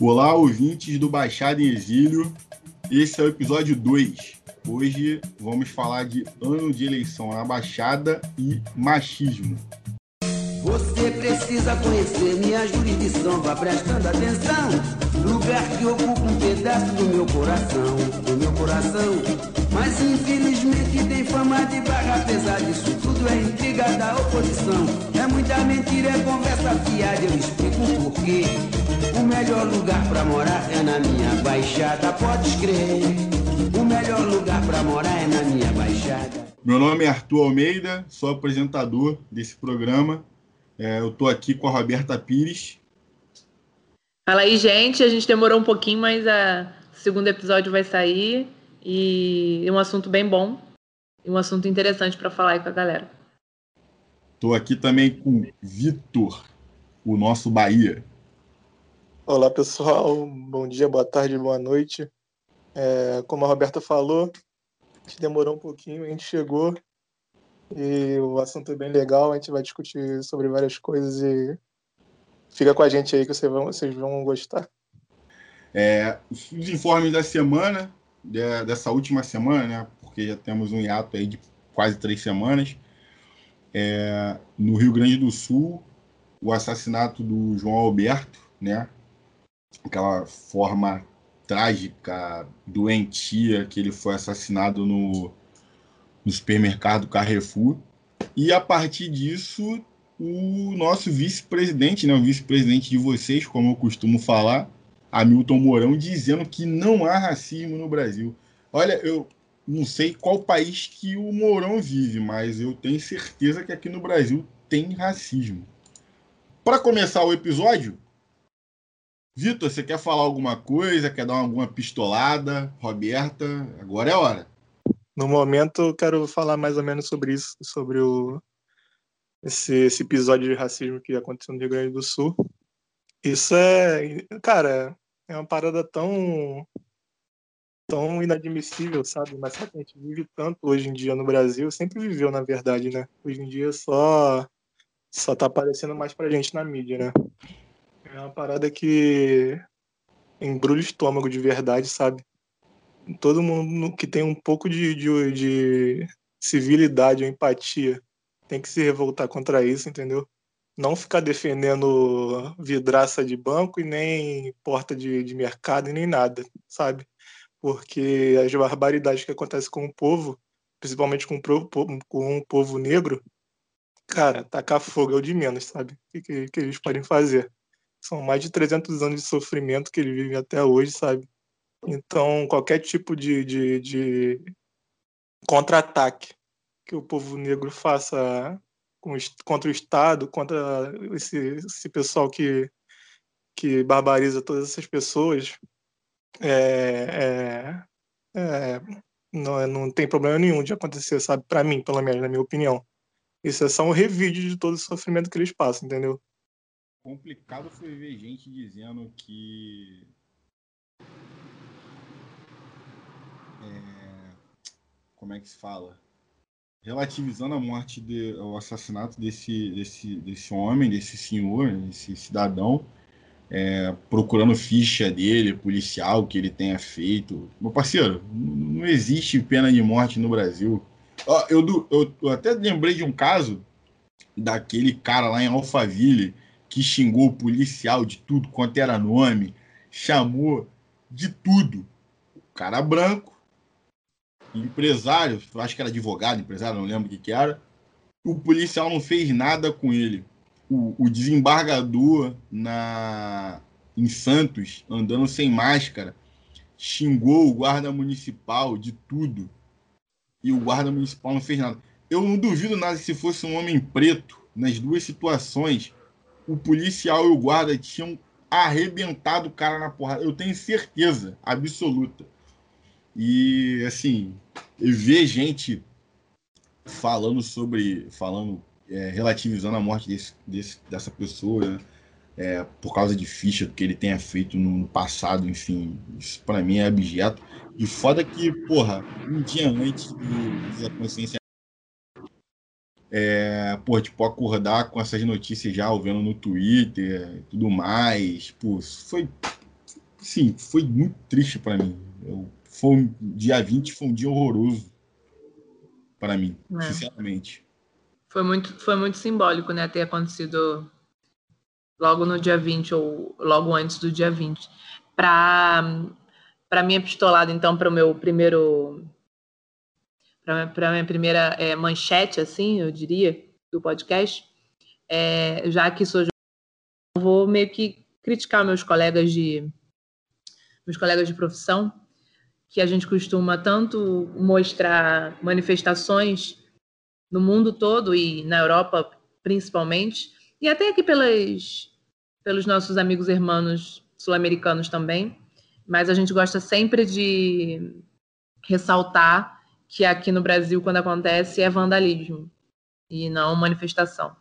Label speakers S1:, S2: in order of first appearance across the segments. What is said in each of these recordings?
S1: Olá, ouvintes do Baixada em Exílio. Esse é o episódio 2. Hoje vamos falar de ano de eleição na Baixada e machismo.
S2: Você precisa conhecer minha jurisdição, vá prestando atenção. Lugar que ocupa um pedaço do meu coração, do meu coração. Mas infelizmente tem fama de barra, apesar disso tudo é intriga da oposição. É muita mentira, é conversa fiada, eu explico o porquê. O melhor lugar pra morar é na minha baixada, pode crer. O melhor lugar pra morar é na minha baixada.
S1: Meu nome é Arthur Almeida, sou apresentador desse programa. É, eu estou aqui com a Roberta Pires.
S3: Fala aí, gente. A gente demorou um pouquinho, mas a... o segundo episódio vai sair. E é um assunto bem bom. E um assunto interessante para falar aí com a galera.
S1: Estou aqui também com Vitor, o nosso Bahia.
S4: Olá, pessoal. Bom dia, boa tarde, boa noite. É, como a Roberta falou, a gente demorou um pouquinho, a gente chegou e o assunto é bem legal. A gente vai discutir sobre várias coisas e fica com a gente aí que vocês vão, vocês vão gostar.
S1: É, os informes da semana, dessa última semana, né? Porque já temos um hiato aí de quase três semanas. É, no Rio Grande do Sul, o assassinato do João Alberto, né? Aquela forma trágica, doentia que ele foi assassinado no, no supermercado Carrefour. E a partir disso, o nosso vice-presidente, né, o vice-presidente de vocês, como eu costumo falar, Hamilton Mourão, dizendo que não há racismo no Brasil. Olha, eu não sei qual país que o Mourão vive, mas eu tenho certeza que aqui no Brasil tem racismo. Para começar o episódio, Vitor, você quer falar alguma coisa? Quer dar alguma pistolada? Roberta, agora é hora.
S4: No momento, eu quero falar mais ou menos sobre isso, sobre o, esse, esse episódio de racismo que aconteceu no Rio Grande do Sul. Isso é, cara, é uma parada tão tão inadmissível, sabe? Mas que a gente vive tanto hoje em dia no Brasil, sempre viveu, na verdade, né? Hoje em dia só só tá aparecendo mais pra gente na mídia, né? É uma parada que embrulha o estômago de verdade, sabe? Todo mundo que tem um pouco de, de, de civilidade ou empatia tem que se revoltar contra isso, entendeu? Não ficar defendendo vidraça de banco e nem porta de, de mercado e nem nada, sabe? Porque as barbaridades que acontecem com o povo, principalmente com o, com o povo negro, cara, tacar fogo é o de menos, sabe? O que, que eles podem fazer? São mais de 300 anos de sofrimento que ele vive até hoje, sabe? Então, qualquer tipo de, de, de contra-ataque que o povo negro faça contra o Estado, contra esse, esse pessoal que, que barbariza todas essas pessoas, é, é, é, não, não tem problema nenhum de acontecer, sabe? Para mim, pelo menos, na minha opinião. Isso é só um revide de todo o sofrimento que eles passam, entendeu?
S1: Complicado foi ver gente dizendo que. É, como é que se fala? Relativizando a morte, de, o assassinato desse, desse, desse homem, desse senhor, desse cidadão, é, procurando ficha dele, policial, que ele tenha feito. Meu parceiro, não existe pena de morte no Brasil. Eu, eu, eu até lembrei de um caso daquele cara lá em Alphaville que xingou o policial de tudo quanto era nome, chamou de tudo. O cara branco, empresário, acho que era advogado, empresário, não lembro o que, que era. O policial não fez nada com ele. O, o desembargador na em Santos, andando sem máscara, xingou o guarda municipal de tudo. E o guarda municipal não fez nada. Eu não duvido nada se fosse um homem preto nas duas situações o policial e o guarda tinham arrebentado o cara na porrada. Eu tenho certeza absoluta. E, assim, ver gente falando sobre. falando, é, relativizando a morte desse, desse, dessa pessoa, né? é, por causa de ficha que ele tenha feito no passado, enfim, isso para mim é abjeto. E foda que, porra, um dia antes da consciência é, pô, tipo, acordar com essas notícias já, vendo no Twitter e tudo mais, pô, foi, sim, foi muito triste para mim. Eu, foi um, dia 20 foi um dia horroroso para mim, é. sinceramente.
S3: Foi muito, foi muito simbólico, né, ter acontecido logo no dia 20 ou logo antes do dia 20. Para para minha pistolada, então, para o meu primeiro para a minha primeira é, manchete, assim, eu diria, do podcast, é, já que sou vou meio que criticar meus colegas de meus colegas de profissão, que a gente costuma tanto mostrar manifestações no mundo todo e na Europa principalmente, e até aqui pelas, pelos nossos amigos irmãos sul-americanos também, mas a gente gosta sempre de ressaltar que aqui no Brasil, quando acontece, é vandalismo e não manifestação.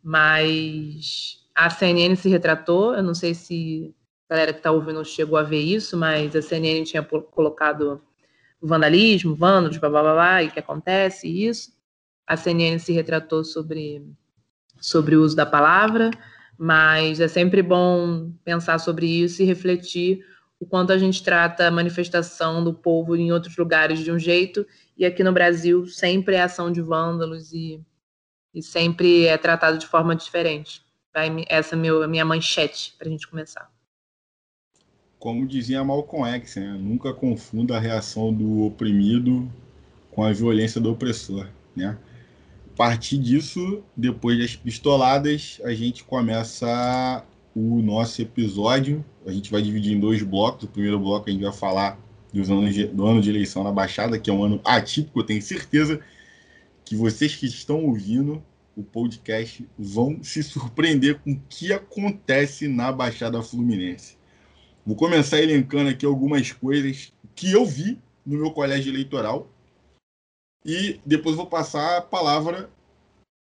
S3: Mas a CNN se retratou, eu não sei se a galera que está ouvindo chegou a ver isso, mas a CNN tinha colocado vandalismo, vândalos, blá, blá, blá, blá, e que acontece, isso. A CNN se retratou sobre, sobre o uso da palavra, mas é sempre bom pensar sobre isso e refletir o quanto a gente trata a manifestação do povo em outros lugares de um jeito, e aqui no Brasil sempre é ação de vândalos e, e sempre é tratado de forma diferente. Essa é a minha manchete para a gente começar.
S1: Como dizia Malcolm X, né? nunca confunda a reação do oprimido com a violência do opressor. Né? A partir disso, depois das pistoladas, a gente começa o nosso episódio. A gente vai dividir em dois blocos. O primeiro bloco a gente vai falar dos anos de, do ano de eleição na Baixada, que é um ano atípico. Eu tenho certeza que vocês que estão ouvindo o podcast vão se surpreender com o que acontece na Baixada Fluminense. Vou começar elencando aqui algumas coisas que eu vi no meu colégio eleitoral e depois vou passar a palavra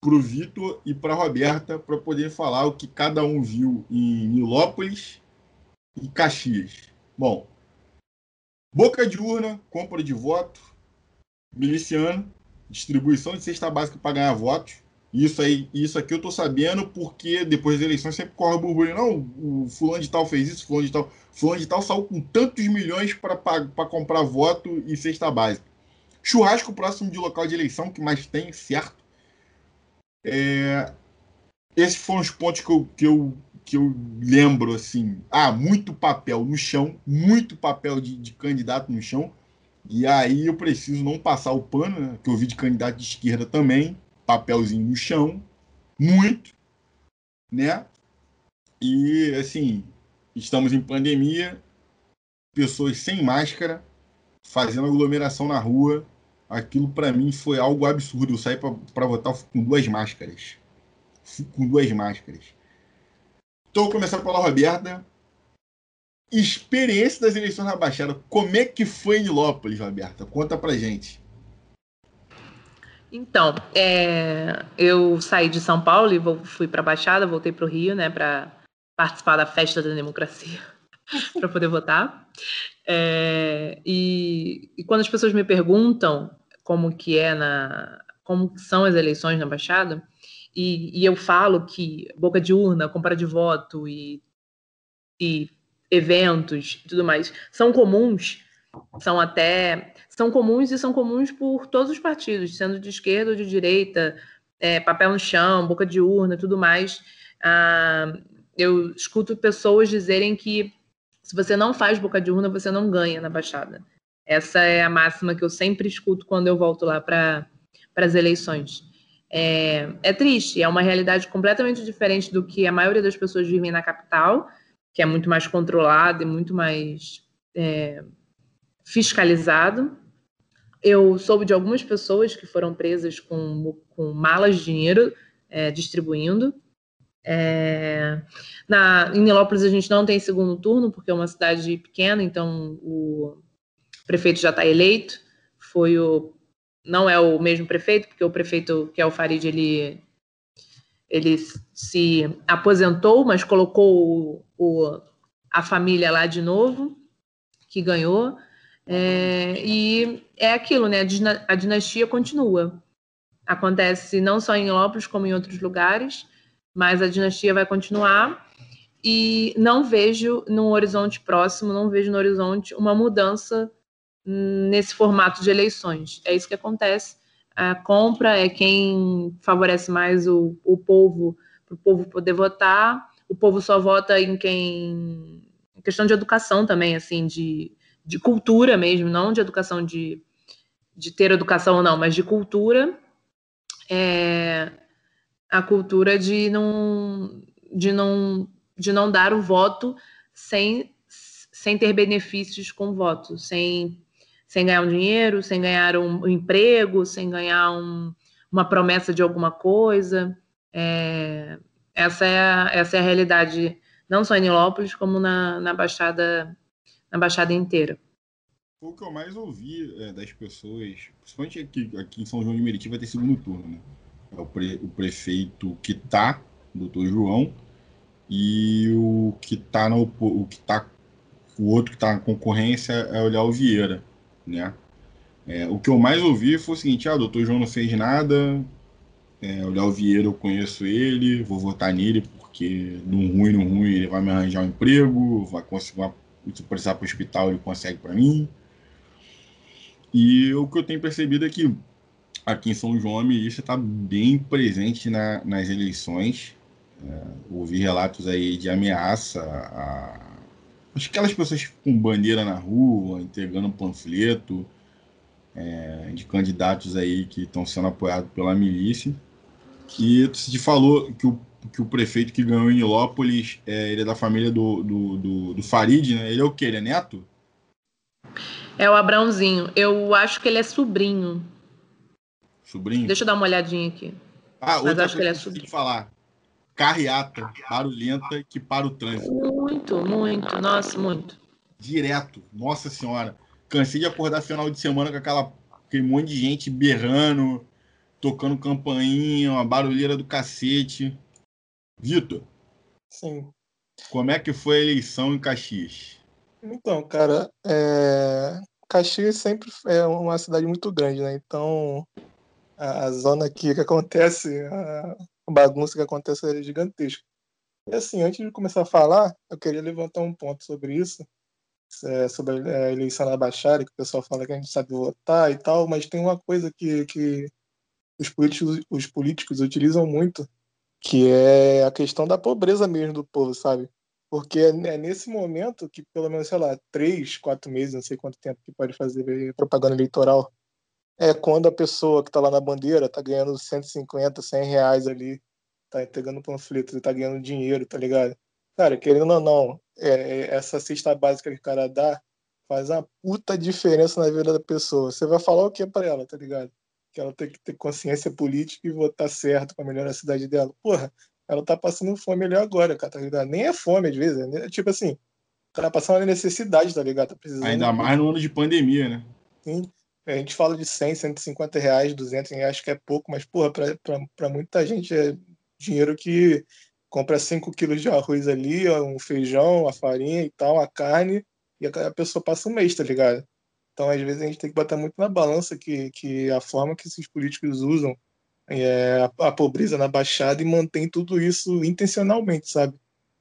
S1: para o Vitor e para a Roberta para poder falar o que cada um viu em Nilópolis e Caxias. Bom, boca de urna, compra de voto, miliciano, distribuição de cesta básica para ganhar votos. Isso aí, isso aqui eu tô sabendo porque depois das eleições sempre corre burburinho. Não, o fulano de tal fez isso, fulano de tal. Fulano de tal saiu com tantos milhões para comprar voto e cesta básica. Churrasco próximo de local de eleição que mais tem, certo? É, esses foram os pontos que eu, que, eu, que eu lembro, assim. Ah, muito papel no chão, muito papel de, de candidato no chão. E aí eu preciso não passar o pano, né, que eu vi de candidato de esquerda também, papelzinho no chão, muito, né? E assim, estamos em pandemia, pessoas sem máscara, fazendo aglomeração na rua, aquilo para mim foi algo absurdo. Eu saí para votar com duas máscaras. Com duas máscaras. Então, começando pela Roberta. Experiência das eleições na Baixada. Como é que foi em Nilópolis, Roberta? Conta pra gente.
S3: Então, é, eu saí de São Paulo e vou, fui para a Baixada, voltei para o Rio, né, para participar da festa da democracia, para poder votar. É, e, e, quando as pessoas me perguntam como que é na como são as eleições na Baixada e, e eu falo que boca de urna, compra de voto e, e eventos e tudo mais são comuns, são até são comuns e são comuns por todos os partidos, sendo de esquerda ou de direita, é, papel no chão, boca de urna, tudo mais. Ah, eu escuto pessoas dizerem que se você não faz boca de urna, você não ganha na Baixada. Essa é a máxima que eu sempre escuto quando eu volto lá para as eleições. É, é, triste, é uma realidade completamente diferente do que a maioria das pessoas vivem na capital, que é muito mais controlado e muito mais é, fiscalizado. Eu soube de algumas pessoas que foram presas com, com malas de dinheiro é, distribuindo. É, na, em Nilópolis a gente não tem segundo turno, porque é uma cidade pequena, então o prefeito já está eleito, foi o não é o mesmo prefeito, porque o prefeito que é o Farid, ele ele se aposentou, mas colocou o, o, a família lá de novo, que ganhou. É, e é aquilo, né? A dinastia continua. Acontece não só em Lopes, como em outros lugares, mas a dinastia vai continuar. e não vejo no horizonte próximo, não vejo no horizonte uma mudança nesse formato de eleições. É isso que acontece. A compra é quem favorece mais o, o povo, para o povo poder votar. O povo só vota em quem. Em questão de educação também, assim, de, de cultura mesmo, não de educação de, de ter educação ou não, mas de cultura. É, a cultura de não, de não de não dar o voto sem, sem ter benefícios com voto, sem, sem ganhar um dinheiro, sem ganhar um, emprego, sem ganhar um, uma promessa de alguma coisa. É, essa, é a, essa é a realidade, não só em Nilópolis, como na, na, Baixada, na Baixada inteira.
S1: O que eu mais ouvi é, das pessoas, principalmente aqui, aqui em São João de Meriti, vai ter segundo turno, né? É o, pre, o prefeito que tá, doutor João, e o que está no o que tá o outro que está na concorrência é o Léo Vieira, né? É, o que eu mais ouvi foi o seguinte: ah, o doutor João não fez nada, é, o Léo Vieira eu conheço ele, vou votar nele porque no ruim, no ruim ele vai me arranjar um emprego, vai conseguir se precisar para o hospital ele consegue para mim. E o que eu tenho percebido é que aqui em São João a milícia está bem presente na, nas eleições. É, ouvi relatos aí de ameaça a aquelas pessoas com bandeira na rua, entregando panfleto é, de candidatos aí que estão sendo apoiados pela milícia. E você falou que o, que o prefeito que ganhou em Nilópolis, é, ele é da família do, do, do, do Farid, né? Ele é o quê? Ele é neto?
S3: É o Abrãozinho. Eu acho que ele é sobrinho.
S1: Sobrinho?
S3: Deixa eu dar uma olhadinha aqui.
S1: Ah, Mas acho que ele é sobrinho. Que falar carreata, barulhenta que para o trânsito.
S3: Muito, muito, nossa, muito.
S1: Direto, nossa senhora. Cansei de acordar final de semana com aquela, aquele monte de gente berrando, tocando campainha, uma barulheira do cacete. Vitor.
S4: Sim.
S1: Como é que foi a eleição em Caxias?
S4: Então, cara, é... Caxias sempre é uma cidade muito grande, né? Então, a zona aqui que acontece, a bagunça que acontece é gigantesca. E assim, antes de começar a falar, eu queria levantar um ponto sobre isso, é, sobre a eleição da Baixada, que o pessoal fala que a gente sabe votar e tal, mas tem uma coisa que, que os, políticos, os políticos utilizam muito, que é a questão da pobreza mesmo do povo, sabe? Porque é nesse momento que, pelo menos, sei lá, três, quatro meses, não sei quanto tempo que pode fazer propaganda eleitoral, é quando a pessoa que está lá na bandeira está ganhando 150, 100 reais ali, tá entregando panfleto, está ganhando dinheiro, tá ligado? Cara, querendo ou não, é, é, essa cesta básica que o cara dá faz uma puta diferença na vida da pessoa. Você vai falar o que para ela, tá ligado? Que ela tem que ter consciência política e votar certo para melhorar a cidade dela. Porra, ela tá passando fome ali agora, cara, tá ligado? Nem é fome às vezes, é tipo assim, cara passando uma necessidade, tá ligado? Tá
S1: precisando Ainda mais no ano de pandemia, né?
S4: Sim. A gente fala de 100, 150 reais, 200 reais, que é pouco, mas, porra, para muita gente é dinheiro que compra 5 quilos de arroz ali, um feijão, a farinha e tal, a carne, e a pessoa passa um mês, tá ligado? Então, às vezes, a gente tem que botar muito na balança que, que a forma que esses políticos usam é a, a pobreza na Baixada e mantém tudo isso intencionalmente, sabe?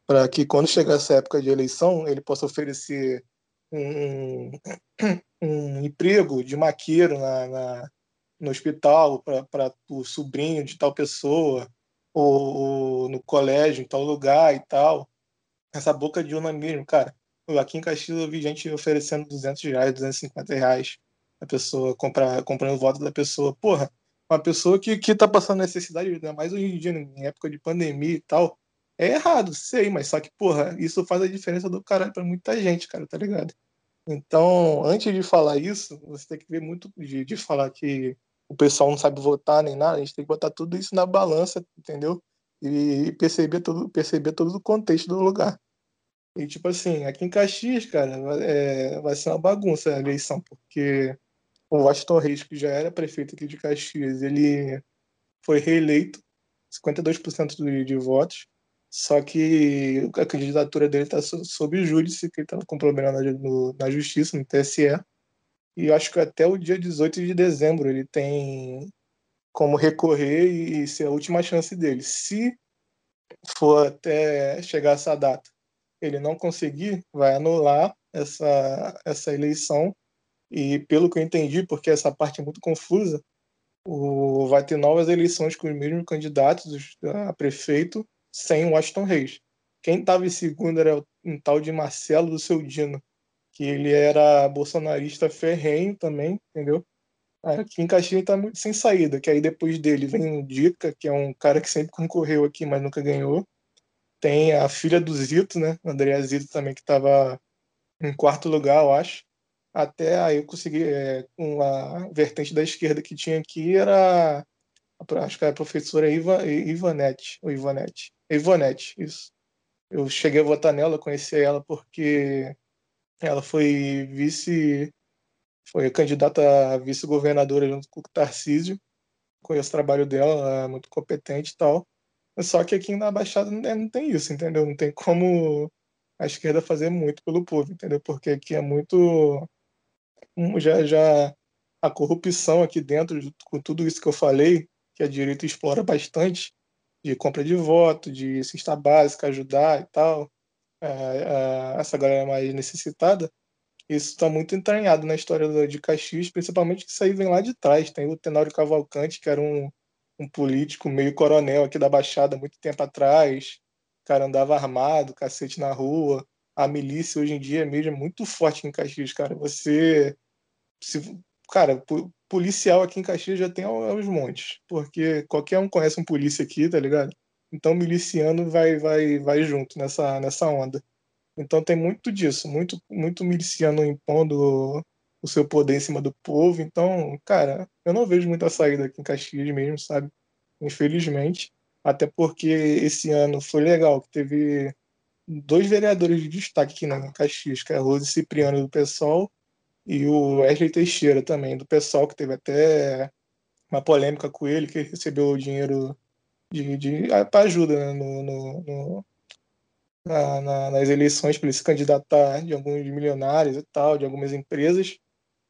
S4: Para que quando chegar essa época de eleição, ele possa oferecer um, um emprego de maqueiro na, na no hospital para o sobrinho de tal pessoa, ou, ou, no colégio, em tal lugar e tal. Essa boca de urna mesmo, cara. Aqui em Caxias eu vi gente oferecendo 200 reais, 250 reais a pessoa, comprar, comprando o voto da pessoa. Porra, uma pessoa que, que tá passando necessidade, ainda mais hoje em dia, em época de pandemia e tal, é errado, sei, mas só que, porra, isso faz a diferença do caralho pra muita gente, cara, tá ligado? Então, antes de falar isso, você tem que ver muito de, de falar que o pessoal não sabe votar nem nada, a gente tem que botar tudo isso na balança, entendeu? E perceber todo, perceber todo o contexto do lugar. E, tipo assim, aqui em Caxias, cara, é, vai ser uma bagunça a eleição, porque o Washington Reis, que já era prefeito aqui de Caxias, ele foi reeleito, 52% de, de votos, só que a candidatura dele está sob júdice, que ele está com problema na, no, na justiça, no TSE. E acho que até o dia 18 de dezembro ele tem como recorrer e ser a última chance dele. Se for até chegar essa data, ele não conseguir, vai anular essa, essa eleição. E pelo que eu entendi, porque essa parte é muito confusa, o, vai ter novas eleições com os mesmos candidatos a prefeito sem o Washington Reis. Quem estava em segundo era um tal de Marcelo do Seu Dino, que ele era bolsonarista ferrenho também, entendeu? Aqui em Caxias está muito sem saída, que aí depois dele vem o Dica, que é um cara que sempre concorreu aqui, mas nunca ganhou. Tem a filha do Zito, né? Andréa Zito também, que estava em quarto lugar, eu acho. Até aí eu consegui, é, com a vertente da esquerda que tinha aqui, era, acho que era a professora Iva, Ivanete, ou Ivanete. Ivonete, isso. Eu cheguei a votar nela, conheci ela porque ela foi vice, foi candidata a vice-governadora junto com o Tarcísio. Conheço o trabalho dela, ela é muito competente e tal. Só que aqui na Baixada não tem isso, entendeu? Não tem como a esquerda fazer muito pelo povo, entendeu? Porque aqui é muito. Já, já a corrupção aqui dentro, com tudo isso que eu falei, que a direita explora bastante, de compra de voto, de cesta básica, ajudar e tal, é, é, essa galera mais necessitada, isso está muito entranhado na história de Caxias, principalmente que isso aí vem lá de trás. Tem o Tenório Cavalcante, que era um, um político meio coronel aqui da Baixada muito tempo atrás. O cara andava armado, cacete na rua. A milícia hoje em dia mesmo é muito forte em Caxias, cara. Você. Se, cara, policial aqui em Caxias já tem aos montes, porque qualquer um conhece um polícia aqui, tá ligado? Então miliciano vai vai vai junto nessa nessa onda. Então tem muito disso, muito muito miliciano impondo o seu poder em cima do povo. Então, cara, eu não vejo muita saída aqui em Caxias mesmo, sabe? Infelizmente, até porque esse ano foi legal, que teve dois vereadores de destaque aqui na Caxias, que é a Rose Cipriano do PSOL e o Wesley Teixeira também, do pessoal, que teve até uma polêmica com ele, que recebeu o dinheiro de, de ah, para ajuda né, no, no, no na, na, nas eleições para ele se candidatar de alguns milionários e tal, de algumas empresas.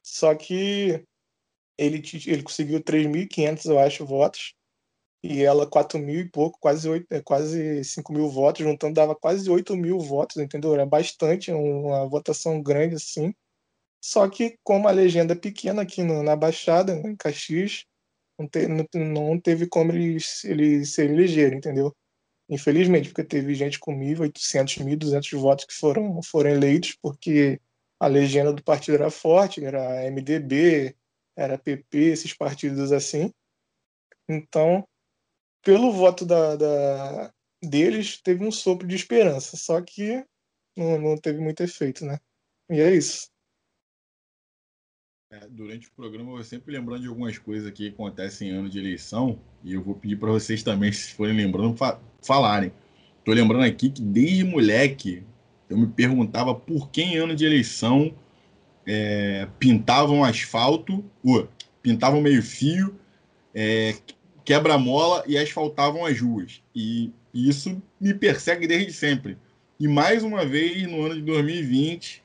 S4: Só que ele, ele conseguiu 3.500, eu acho, votos. E ela 4 mil e pouco, quase, 8, é, quase 5 mil votos, juntando dava quase 8 mil votos, entendeu? Era bastante, uma votação grande assim. Só que, como a legenda é pequena aqui no, na Baixada, em Caxias, não, te, não, não, teve como eles, eles se elegerem, entendeu? Infelizmente, porque teve gente com 1.800, 1.200 votos que foram, foram eleitos, porque a legenda do partido era forte, era MDB, era PP, esses partidos assim. Então, pelo voto da, da, deles, teve um sopro de esperança, só que não, não teve muito efeito, né? E é isso.
S1: É, durante o programa eu vou sempre lembrando de algumas coisas que acontecem em ano de eleição e eu vou pedir para vocês também, se forem lembrando, fa falarem. Estou lembrando aqui que desde moleque eu me perguntava por que em ano de eleição é, pintavam asfalto, uh, pintavam meio fio, é, quebra-mola e asfaltavam as ruas. E isso me persegue desde sempre. E mais uma vez, no ano de 2020,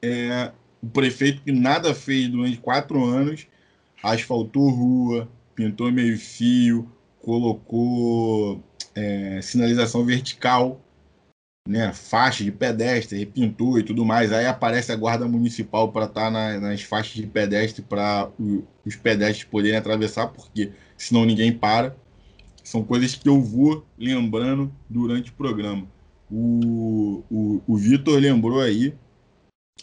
S1: é, o prefeito que nada fez durante quatro anos, asfaltou rua, pintou meio fio, colocou é, sinalização vertical, né, faixa de pedestre, repintou e tudo mais. Aí aparece a guarda municipal para estar tá na, nas faixas de pedestre para os pedestres poderem atravessar, porque senão ninguém para. São coisas que eu vou lembrando durante o programa. O, o, o Vitor lembrou aí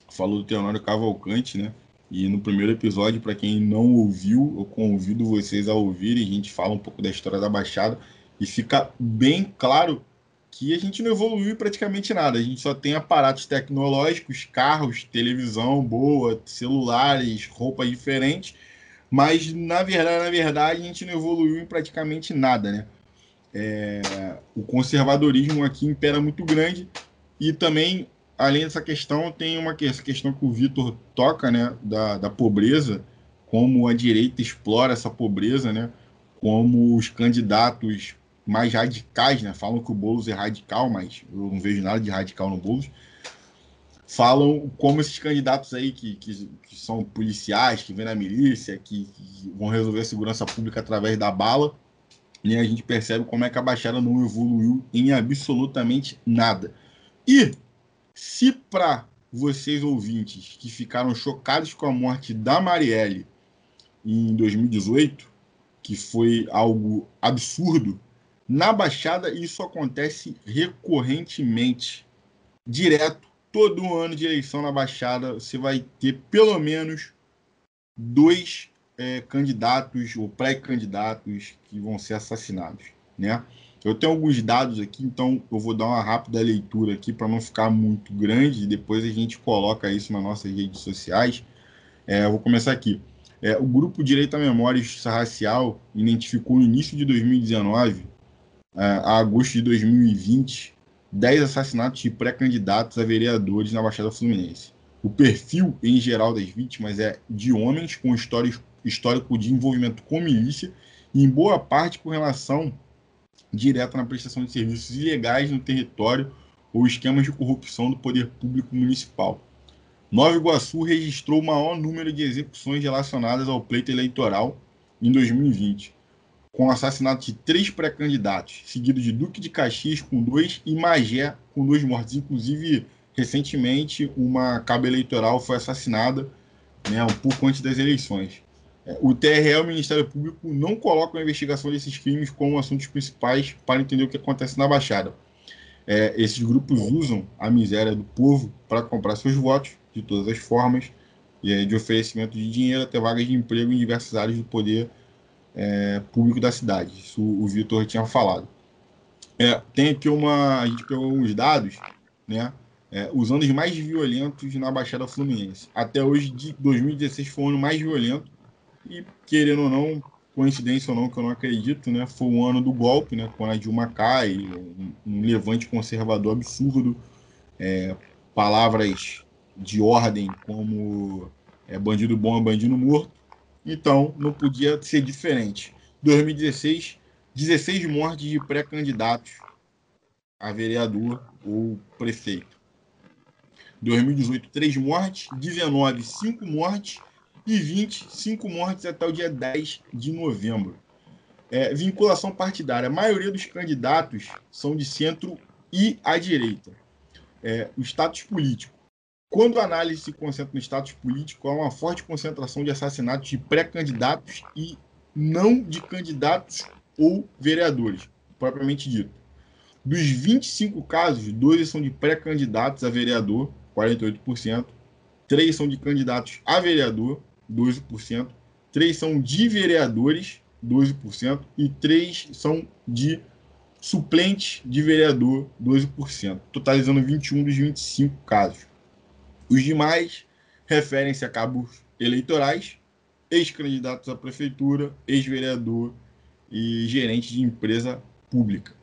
S1: falou do Teonório Cavalcante, né? E no primeiro episódio, para quem não ouviu, eu convido vocês a ouvirem. A gente fala um pouco da história da Baixada e fica bem claro que a gente não evoluiu praticamente nada. A gente só tem aparatos tecnológicos, carros, televisão boa, celulares, roupas diferentes, mas na verdade, na verdade, a gente não evoluiu em praticamente nada, né? É, o conservadorismo aqui impera muito grande e também além dessa questão, tem uma essa questão que o Vitor toca, né, da, da pobreza, como a direita explora essa pobreza, né, como os candidatos mais radicais, né, falam que o Boulos é radical, mas eu não vejo nada de radical no Boulos, falam como esses candidatos aí que, que, que são policiais, que vêm na milícia, que, que, vão resolver a segurança pública através da bala, né, a gente percebe como é que a Baixada não evoluiu em absolutamente nada. E se para vocês ouvintes que ficaram chocados com a morte da Marielle em 2018, que foi algo absurdo, na Baixada isso acontece recorrentemente, direto, todo ano de eleição na Baixada, você vai ter pelo menos dois é, candidatos ou pré-candidatos que vão ser assassinados, né? Eu tenho alguns dados aqui, então eu vou dar uma rápida leitura aqui para não ficar muito grande e depois a gente coloca isso nas nossas redes sociais. É, eu vou começar aqui. É, o Grupo Direito à Memória e Justiça Racial identificou no início de 2019 é, a agosto de 2020 10 assassinatos de pré-candidatos a vereadores na Baixada Fluminense. O perfil, em geral, das vítimas é de homens com histórico, de envolvimento com milícia e, em boa parte, com relação direta na prestação de serviços ilegais no território ou esquemas de corrupção do poder público municipal. Nova Iguaçu registrou o maior número de execuções relacionadas ao pleito eleitoral em 2020, com o assassinato de três pré-candidatos, seguido de Duque de Caxias com dois e Magé com dois mortos. Inclusive, recentemente uma cabo eleitoral foi assassinada né, um pouco antes das eleições. O TRE, o Ministério Público, não coloca a investigação desses crimes como assuntos principais para entender o que acontece na Baixada. É, esses grupos usam a miséria do povo para comprar seus votos de todas as formas, de oferecimento de dinheiro até vagas de emprego em diversas áreas do poder é, público da cidade. Isso o Vitor tinha falado. É, tem aqui uma. A gente pegou alguns dados, né? é, os anos mais violentos na Baixada Fluminense. Até hoje, de 2016 foi o ano mais violento e, querendo ou não, coincidência ou não, que eu não acredito, né, foi o ano do golpe, né, quando a Dilma cai, um, um levante conservador absurdo, é, palavras de ordem como é, bandido bom é bandido morto. Então, não podia ser diferente. 2016, 16 mortes de pré-candidatos a vereador ou prefeito. 2018, 3 mortes, 19, 5 mortes e 20, 5 mortes até o dia 10 de novembro. É, vinculação partidária. A maioria dos candidatos são de centro e à direita. É, o status político. Quando a análise se concentra no status político, há uma forte concentração de assassinatos de pré-candidatos e não de candidatos ou vereadores, propriamente dito. Dos 25 casos, 12 são de pré-candidatos a vereador 48%, três são de candidatos a vereador, 12%, três são de vereadores, 12%, e três são de suplentes de vereador, 12%, totalizando 21 dos 25 casos. Os demais referem-se a cabos eleitorais, ex-candidatos à prefeitura, ex-vereador e gerente de empresa pública.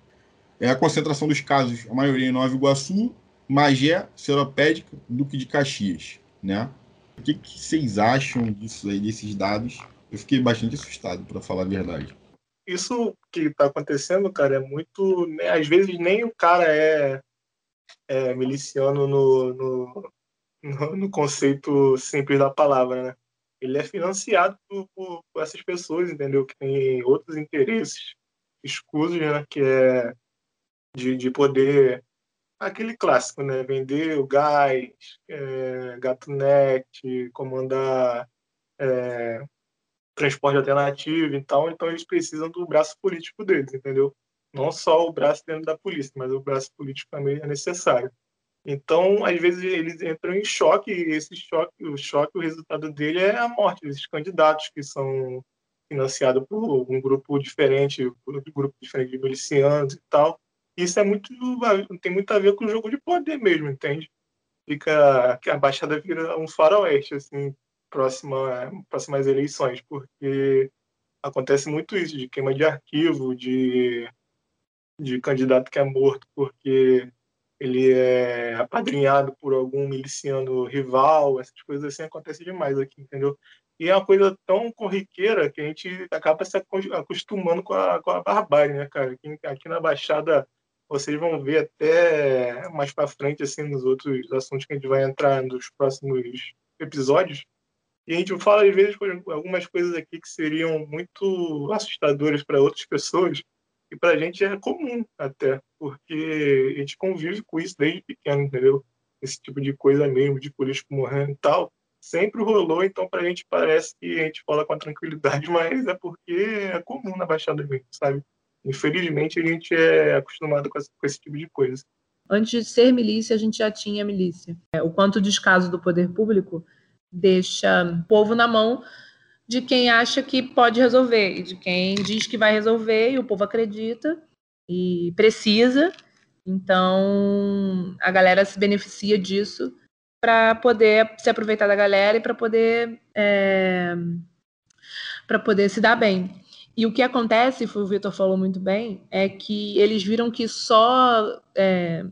S1: É a concentração dos casos, a maioria em Nova Iguaçu, Magé, Seropédica, Duque de Caxias, né? O que, que vocês acham disso aí, desses dados? Eu fiquei bastante assustado, para falar a verdade.
S4: Isso que está acontecendo, cara, é muito. Né, às vezes nem o cara é, é miliciano no, no, no, no, conceito simples da palavra, né? Ele é financiado por, por, por essas pessoas, entendeu? Que tem outros interesses escusos, né? Que é de, de poder aquele clássico, né? Vender o gás, é, GatoNet, comandar é, transporte alternativo e tal. Então eles precisam do braço político deles, entendeu? Não só o braço dentro da polícia, mas o braço político também é necessário. Então, às vezes eles entram em choque e esse choque, o choque, o resultado dele é a morte desses candidatos que são financiados por um grupo diferente, por um grupo diferente de milicianos e tal isso é muito tem muito a ver com o jogo de poder mesmo, entende? Fica a Baixada vira um faroeste assim, próxima próximas eleições, porque acontece muito isso de queima de arquivo, de de candidato que é morto porque ele é apadrinhado por algum miliciano rival, essas coisas assim acontecem demais aqui, entendeu? E é uma coisa tão corriqueira que a gente acaba se acostumando com a, com a barbárie, né, cara? Aqui, aqui na Baixada vocês vão ver até mais para frente, assim, nos outros assuntos que a gente vai entrar nos próximos episódios, E a gente fala, às vezes, algumas coisas aqui que seriam muito assustadoras para outras pessoas, e para a gente é comum até, porque a gente convive com isso desde pequeno, entendeu? Esse tipo de coisa mesmo, de político morrendo e tal, sempre rolou, então para a gente parece que a gente fala com tranquilidade, mas é porque é comum na Baixada mesmo, sabe? Infelizmente a gente é acostumado com esse, tipo de coisa.
S3: Antes de ser milícia, a gente já tinha milícia. É, o quanto descaso do poder público deixa o povo na mão de quem acha que pode resolver e de quem diz que vai resolver e o povo acredita e precisa. Então, a galera se beneficia disso para poder se aproveitar da galera e para poder é, para poder se dar bem. E o que acontece, o Vitor falou muito bem, é que eles viram que só é,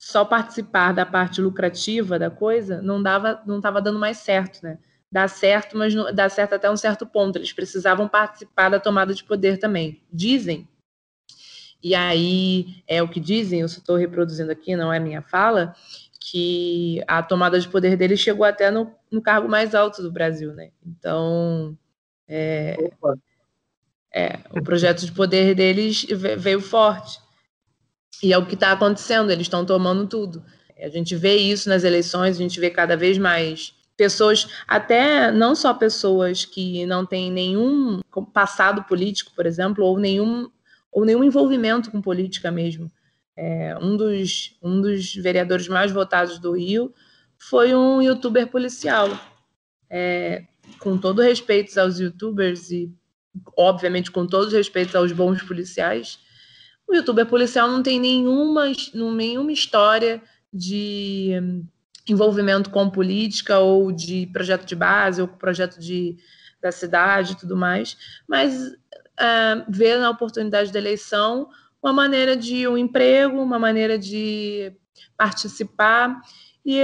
S3: só participar da parte lucrativa da coisa não dava, não estava dando mais certo, né? Dá certo, mas não, dá certo até um certo ponto. Eles precisavam participar da tomada de poder também. Dizem. E aí é o que dizem. Eu estou reproduzindo aqui, não é minha fala, que a tomada de poder deles chegou até no, no cargo mais alto do Brasil, né? Então, é, é, o projeto de poder deles veio forte. E é o que está acontecendo, eles estão tomando tudo. A gente vê isso nas eleições, a gente vê cada vez mais pessoas, até não só pessoas que não têm nenhum passado político, por exemplo, ou nenhum, ou nenhum envolvimento com política mesmo. É, um, dos, um dos vereadores mais votados do Rio foi um youtuber policial. É, com todo respeito aos youtubers e, obviamente, com todos os respeitos aos bons policiais, o youtuber policial não tem nenhuma, nenhuma história de envolvimento com política ou de projeto de base ou projeto de, da cidade e tudo mais, mas uh, vê na oportunidade da eleição uma maneira de um emprego, uma maneira de participar e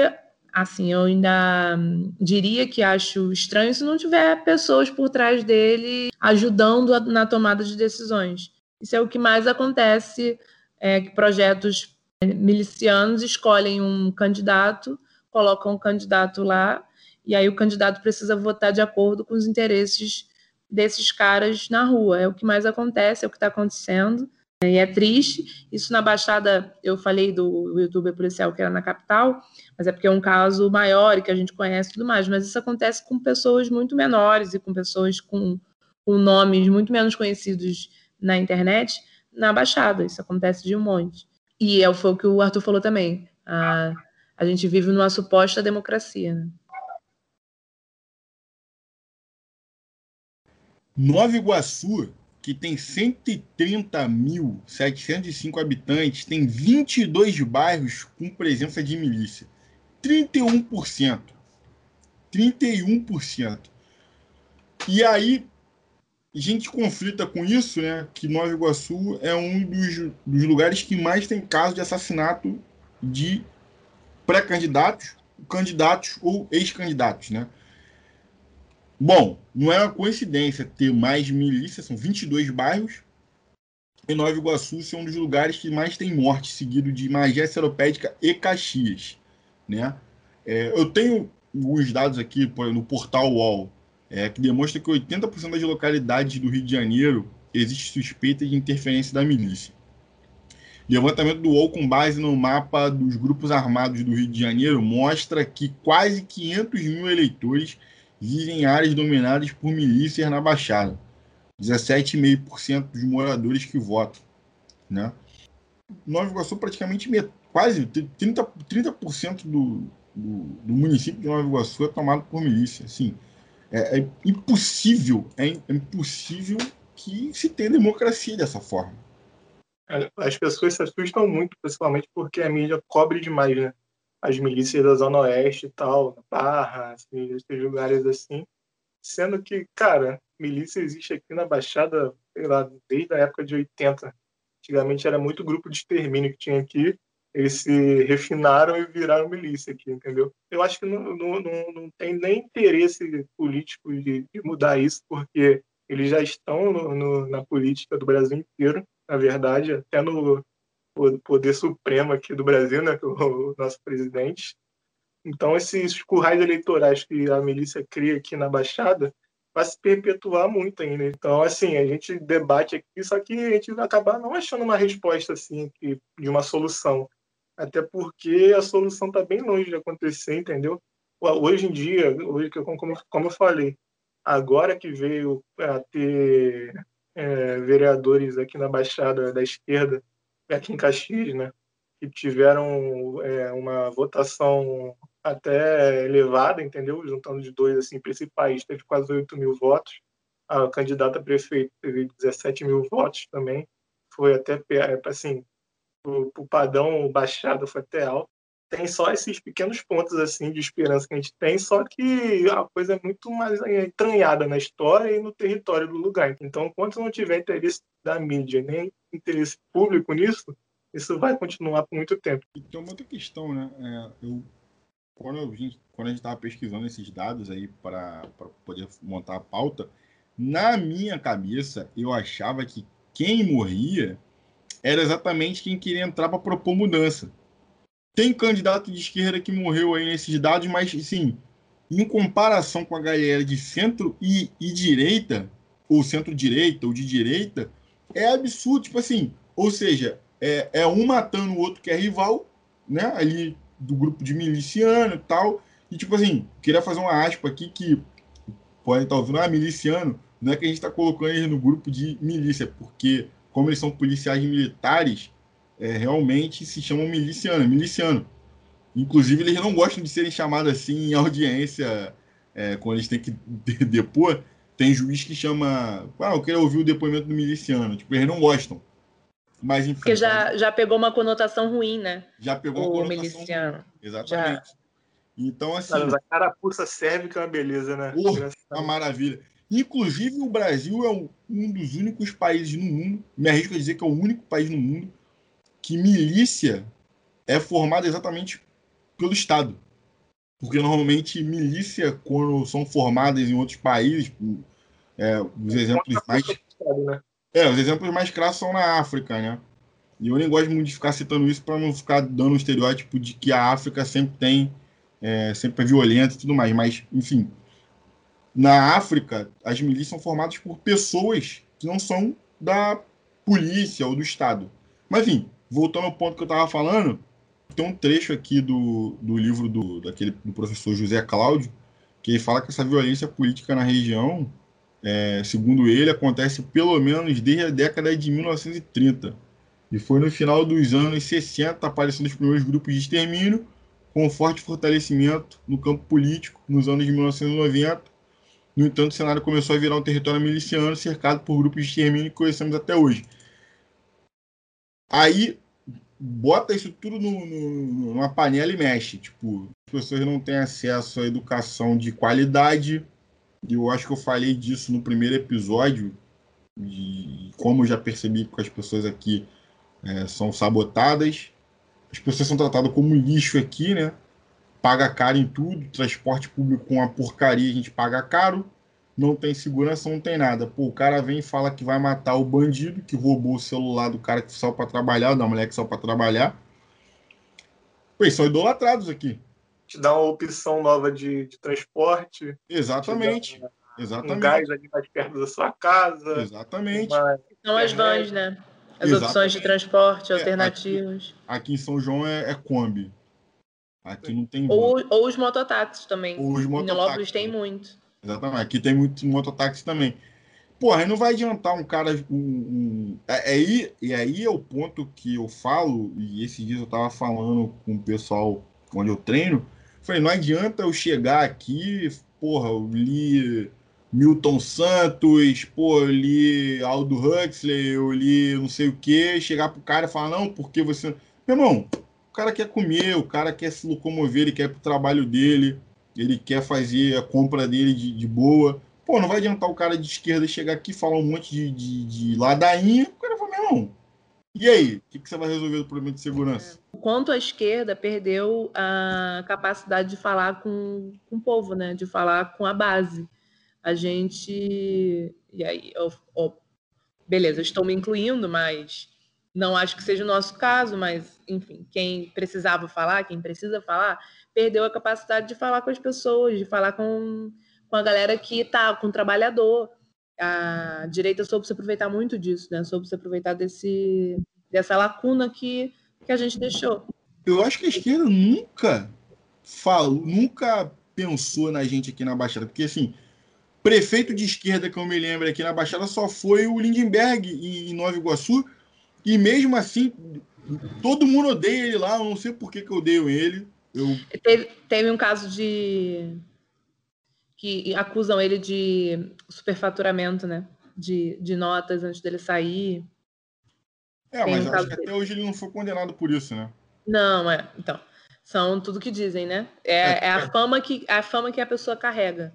S3: assim, eu ainda diria que acho estranho se não tiver pessoas por trás dele ajudando na tomada de decisões. Isso é o que mais acontece, é que projetos milicianos escolhem um candidato, colocam um candidato lá, e aí o candidato precisa votar de acordo com os interesses desses caras na rua. É o que mais acontece, é o que está acontecendo. E é triste. Isso na Baixada, eu falei do youtuber policial que era na capital, mas é porque é um caso maior e que a gente conhece tudo mais. Mas isso acontece com pessoas muito menores e com pessoas com, com nomes muito menos conhecidos na internet, na Baixada. Isso acontece de um monte. E é, foi o que o Arthur falou também. A, a gente vive numa suposta democracia. Né?
S1: Nova Iguaçu, que tem 130.705 habitantes, tem 22 bairros com presença de milícia. 31%. 31%. E aí, a gente conflita com isso, né? Que Nova Iguaçu é um dos, dos lugares que mais tem caso de assassinato de pré-candidatos, candidatos ou ex-candidatos, né? Bom, não é uma coincidência ter mais milícias, são 22 bairros, e Nova Iguaçu ser um dos lugares que mais tem morte, seguido de Magé, Seropédica e Caxias, né? É, eu tenho alguns dados aqui no portal UOL, é, que demonstra que 80% das localidades do Rio de Janeiro existe suspeita de interferência da milícia. Levantamento do UOL com base no mapa dos grupos armados do Rio de Janeiro mostra que quase 500 mil eleitores vivem em áreas dominadas por milícias na Baixada. 17,5% dos moradores que votam. Né? Nova Iguaçu praticamente quase 30%, 30 do, do, do município de Nova Iguaçu é tomado por milícia. Assim, é, é impossível, é, é impossível que se tenha democracia dessa forma.
S4: É, as pessoas se assustam muito, principalmente porque a mídia cobre demais, né? As milícias da Zona Oeste e tal, Barra, esses lugares assim. Sendo que, cara, milícia existe aqui na Baixada, sei lá, desde a época de 80. Antigamente era muito grupo de extermínio que tinha aqui eles se refinaram e viraram milícia aqui, entendeu? Eu acho que não, não, não, não tem nem interesse político de, de, mudar isso, porque eles já estão no, no, na política do Brasil inteiro, na verdade, até no poder supremo aqui do Brasil, né, o, o nosso presidente. Então, esses currais eleitorais que a milícia cria aqui na Baixada vai se perpetuar muito ainda. Então, assim, a gente debate aqui, só que a gente vai acabar não achando uma resposta assim de uma solução. Até porque a solução está bem longe de acontecer, entendeu? Hoje em dia, hoje, como, como eu falei, agora que veio a ter é, vereadores aqui na Baixada da Esquerda, aqui em Caxias, né? Que tiveram é, uma votação até elevada, entendeu? Juntando de dois assim, principais, teve quase 8 mil votos. A candidata a prefeito teve 17 mil votos também. Foi até, é, assim, o padrão baixado foi até alto. Tem só esses pequenos pontos assim de esperança que a gente tem, só que a coisa é muito mais entranhada na história e no território do lugar. Então, enquanto não tiver interesse da mídia nem interesse público nisso, isso vai continuar por muito tempo.
S1: E tem uma outra questão, né? É, eu, quando, a gente, quando a gente estava pesquisando esses dados aí para poder montar a pauta, na minha cabeça eu achava que quem morria era exatamente quem queria entrar para propor mudança. Tem candidato de esquerda que morreu aí nesses dados, mas, sim, em comparação com a galera de centro e, e direita, ou centro-direita, ou de direita, é absurdo. Tipo assim, ou seja, é, é um matando o outro que é rival, né? Ali do grupo de miliciano e tal. E, tipo assim, queria fazer uma aspa aqui que pode estar ouvindo, ah, miliciano, não é que a gente está colocando eles no grupo de milícia, porque como eles são policiais militares, é, realmente se chamam miliciano, miliciano. Inclusive, eles não gostam de serem chamados assim em audiência, é, quando eles têm que depor. Tem juiz que chama. Ah, eu quero ouvir o depoimento do miliciano. Tipo, eles não gostam. Mas, enfim.
S3: Porque já, já pegou uma conotação ruim, né?
S1: Já pegou o uma conotação miliciano. Ruim. Exatamente. Já. Então, assim. Mas
S4: a carapuça serve que é uma beleza, né?
S1: Porra, uma maravilha. Inclusive, o Brasil é um dos únicos países no mundo, me arrisco a dizer que é o único país no mundo, que milícia é formada exatamente pelo Estado. Porque normalmente milícia, quando são formadas em outros países, é, os exemplos mais. Né? É, os exemplos mais crassos são na África, né? E eu nem gosto muito de ficar citando isso para não ficar dando um estereótipo de que a África sempre tem, é, sempre é violenta e tudo mais. Mas, enfim, na África, as milícias são formadas por pessoas que não são da polícia ou do Estado. Mas, enfim, voltando ao ponto que eu estava falando, tem um trecho aqui do, do livro do, daquele, do professor José Cláudio, que ele fala que essa violência política na região, é, segundo ele, acontece pelo menos desde a década de 1930. E foi no final dos anos 60 aparecendo os primeiros grupos de extermínio, com forte fortalecimento no campo político nos anos de 1990 no entanto, o cenário começou a virar um território miliciano cercado por grupos de extermínio que conhecemos até hoje. Aí, bota isso tudo no, no, numa panela e mexe. Tipo, as pessoas não têm acesso à educação de qualidade. E eu acho que eu falei disso no primeiro episódio, de como eu já percebi que as pessoas aqui é, são sabotadas. As pessoas são tratadas como lixo aqui, né? paga caro em tudo, transporte público com uma porcaria, a gente paga caro, não tem segurança, não tem nada. Pô, o cara vem e fala que vai matar o bandido que roubou o celular do cara que saiu para trabalhar, da mulher que saiu para trabalhar. Pô, eles são idolatrados aqui.
S4: Te dá uma opção nova de, de transporte.
S1: Exatamente. Exatamente.
S4: Um gás ali mais perto da sua casa.
S1: Exatamente.
S3: São as vans, né? As Exatamente. opções de transporte.
S1: É, aqui, aqui, em São João é, é Kombi. Aqui não tem.
S3: Ou, ou os mototáxis também.
S1: Ou os
S3: mototáxis. Em tem muito.
S1: Exatamente. Aqui tem muito mototáxi também. Porra, não vai adiantar um cara. Um, um, é, é, aí, e aí é o ponto que eu falo, e esses dias eu tava falando com o pessoal onde eu treino. Falei, não adianta eu chegar aqui, porra, eu li Milton Santos, pô, eu li Aldo Huxley, eu li não sei o que, chegar pro cara e falar, não, porque você. Meu irmão, cara quer comer, o cara quer se locomover, ele quer ir pro trabalho dele, ele quer fazer a compra dele de, de boa. Pô, não vai adiantar o cara de esquerda chegar aqui e falar um monte de, de, de ladainha. O cara fala, meu irmão, e aí? O que, que você vai resolver do problema de segurança?
S3: O quanto a esquerda perdeu a capacidade de falar com, com o povo, né? De falar com a base. A gente. E aí, eu, eu... beleza, estou me incluindo, mas não acho que seja o nosso caso, mas, enfim, quem precisava falar, quem precisa falar, perdeu a capacidade de falar com as pessoas, de falar com, com a galera que tá, com o trabalhador. A direita soube se aproveitar muito disso, né? Soube se aproveitar desse, dessa lacuna que, que a gente deixou.
S1: Eu acho que a esquerda nunca falou, nunca pensou na gente aqui na Baixada, porque assim, prefeito de esquerda que eu me lembro aqui na Baixada só foi o Lindenberg em Nova Iguaçu, e mesmo assim, todo mundo odeia ele lá, eu não sei por que, que odeio ele. Eu...
S3: Teve, teve um caso de. que acusam ele de superfaturamento, né? De, de notas antes dele sair.
S1: É, Tem mas um acho que dele. até hoje ele não foi condenado por isso, né?
S3: Não, é. Então, são tudo que dizem, né? É, é, é a, é. fama que, a fama que a pessoa carrega.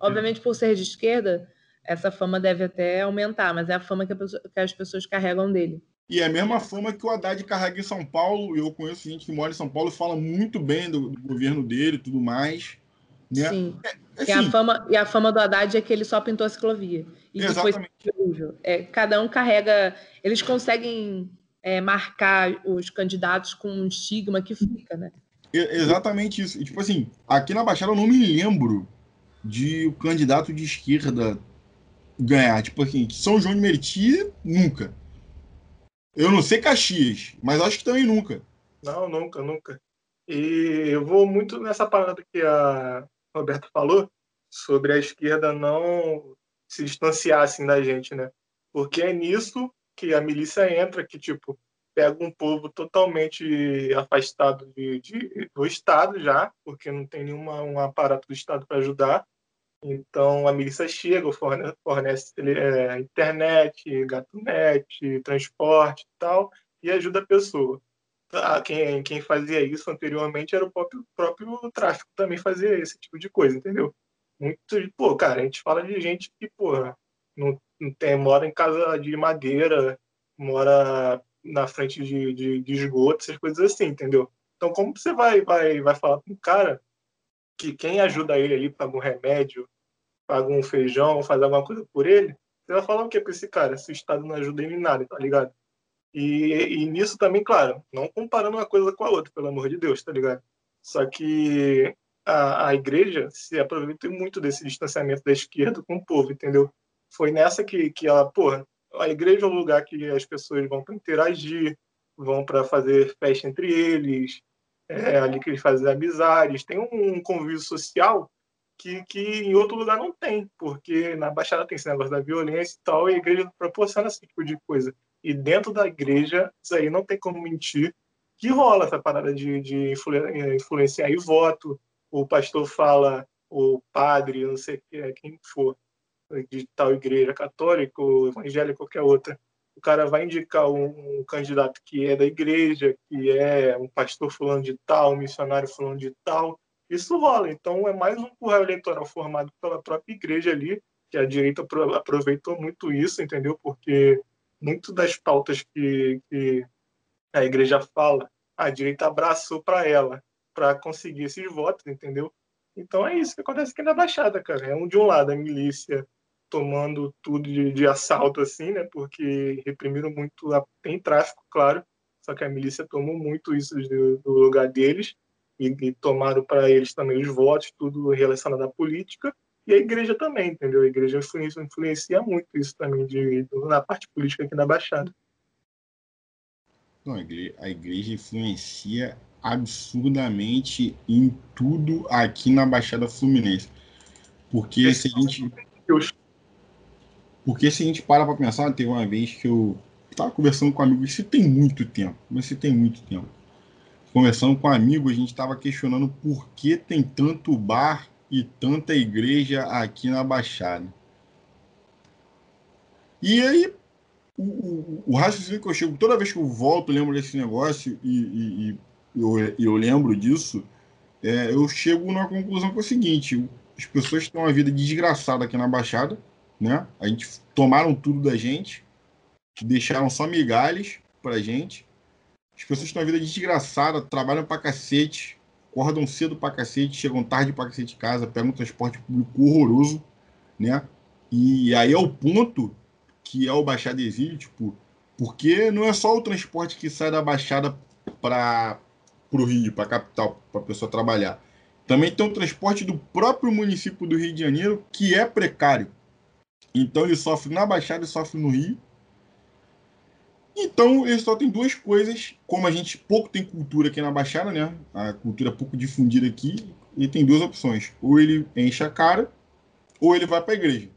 S3: Obviamente, por ser de esquerda, essa fama deve até aumentar, mas é a fama que, pessoa, que as pessoas carregam dele.
S1: E é a mesma fama que o Haddad carrega em São Paulo. Eu conheço gente que mora em São Paulo e fala muito bem do, do governo dele e tudo mais. Né?
S3: Sim. É, assim, e, a fama, e a fama do Haddad é que ele só pintou a ciclovia. E exatamente. depois é, cada um carrega. Eles conseguem é, marcar os candidatos com um estigma que fica, né?
S1: exatamente isso. E, tipo assim, aqui na Baixada eu não me lembro de o candidato de esquerda ganhar. Tipo assim, São João de Meriti, nunca. Eu não sei Caxias, mas acho que também nunca.
S4: Não, nunca, nunca. E eu vou muito nessa parada que a Roberta falou sobre a esquerda não se distanciar assim da gente, né? Porque é nisso que a milícia entra, que tipo pega um povo totalmente afastado de, de do Estado já, porque não tem nenhuma um aparato do Estado para ajudar, então a milícia chega, fornece, fornece é, internet, gatunete, transporte e tal, e ajuda a pessoa. Ah, quem, quem fazia isso anteriormente era o próprio, próprio tráfico, também fazia esse tipo de coisa, entendeu? Muito, pô, cara, a gente fala de gente que, pô, não, não tem, mora em casa de madeira, mora na frente de, de, de esgoto, essas coisas assim, entendeu? Então, como você vai, vai, vai falar com um cara que quem ajuda ele ali paga um remédio, paga um feijão, faz alguma coisa por ele, você vai falar o que pra esse cara, se o Estado não ajuda ele em nada, tá ligado? E, e nisso também, claro, não comparando uma coisa com a outra, pelo amor de Deus, tá ligado? Só que a, a igreja se aproveitou muito desse distanciamento da esquerda com o povo, entendeu? Foi nessa que, que ela, porra, a igreja é o lugar que as pessoas vão para interagir, vão para fazer festa entre eles, é ali que eles fazem amizades, tem um convívio social que, que em outro lugar não tem, porque na Baixada tem esse negócio da violência e tal, e a igreja proporciona esse tipo de coisa. E dentro da igreja, isso aí não tem como mentir, que rola essa parada de, de é, influenciar e voto. O pastor fala, o padre, não sei quem for, de tal igreja católica, evangélica, qualquer outra, o cara vai indicar um, um, candidato que é da igreja, que é um pastor fulano de tal, um missionário fulano de tal. Isso rola. Então é mais um curral eleitoral formado pela própria igreja ali, que a direita aproveitou muito isso, entendeu? Porque muito das pautas que, que a igreja fala, a direita abraçou para ela, para conseguir esses votos, entendeu? Então é isso que acontece aqui na Baixada, cara. É um de um lado a milícia tomando tudo de, de, assalto, assim, né? Porque reprimiram muito. A... Tem tráfico, claro, só que a milícia tomou muito isso do, do lugar deles e, e tomaram para eles também os votos, tudo relacionado à política. E a igreja também, entendeu? A igreja influencia, influencia muito isso também de, de, na parte política aqui na Baixada.
S1: Não, a, igreja, a igreja influencia absurdamente em tudo aqui na Baixada Fluminense. Porque se a gente. Porque se a gente para para pensar, teve uma vez que eu estava conversando com um amigo, isso tem muito tempo, mas isso tem muito tempo. Conversando com um amigo, a gente estava questionando por que tem tanto bar e tanta igreja aqui na Baixada. E aí, o, o, o raciocínio que eu chego, toda vez que eu volto, lembro desse negócio e, e, e eu, eu, lembro disso, é, eu chego numa conclusão que é o seguinte: as pessoas têm uma vida desgraçada aqui na Baixada, né? A gente tomaram tudo da gente, deixaram só migalhas pra gente. As pessoas têm uma vida desgraçada, trabalham pra cacete, acordam cedo pra cacete, chegam tarde pra cacete de casa, pegam um transporte público horroroso, né? E aí é o ponto que é o Baixada Exílio, tipo, porque não é só o transporte que sai da Baixada para para o Rio, para a capital, para a pessoa trabalhar. Também tem o transporte do próprio município do Rio de Janeiro, que é precário. Então ele sofre na Baixada e sofre no Rio. Então ele só tem duas coisas, como a gente pouco tem cultura aqui na Baixada, né? A cultura é pouco difundida aqui, ele tem duas opções. Ou ele enche a cara, ou ele vai para a igreja.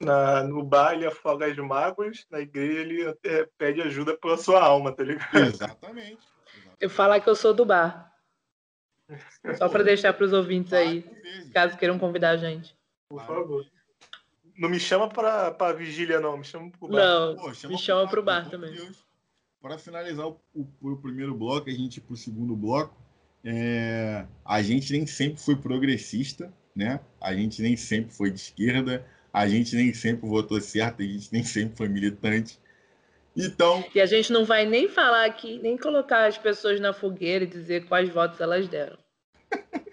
S4: Na, no bar ele afoga as mágoas, na igreja ele é, pede ajuda pela sua alma, tá ligado?
S1: Exatamente.
S3: Eu falar que eu sou do bar. Só para deixar para os ouvintes aí, caso queiram convidar a gente.
S4: Por favor. Não me chama para pra vigília, não. Me chama pro bar.
S3: Não, Pô, chama me chama para o bar, bar também.
S1: Para finalizar o, o, o, primeiro bloco, a gente ir para o segundo bloco. É, a gente nem sempre foi progressista, né? A gente nem sempre foi de esquerda. A gente nem sempre votou certo. A gente nem sempre foi militante. Então.
S3: E a gente não vai nem falar aqui, nem colocar as pessoas na fogueira e dizer quais votos elas deram.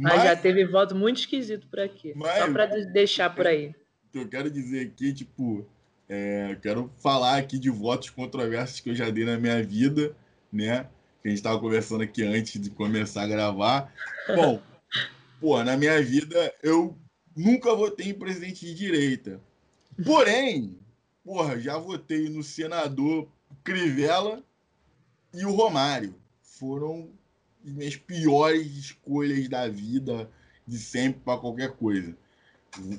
S3: Mas, mas já teve voto muito esquisito por aqui. Mas, só para deixar por aí.
S1: Eu quero dizer aqui, tipo, é, quero falar aqui de votos controversos que eu já dei na minha vida, né? Que a gente estava conversando aqui antes de começar a gravar. Bom, pô, na minha vida eu nunca votei em presidente de direita. Porém, porra, já votei no senador Crivella e o Romário. Foram as minhas piores escolhas da vida, de sempre, para qualquer coisa.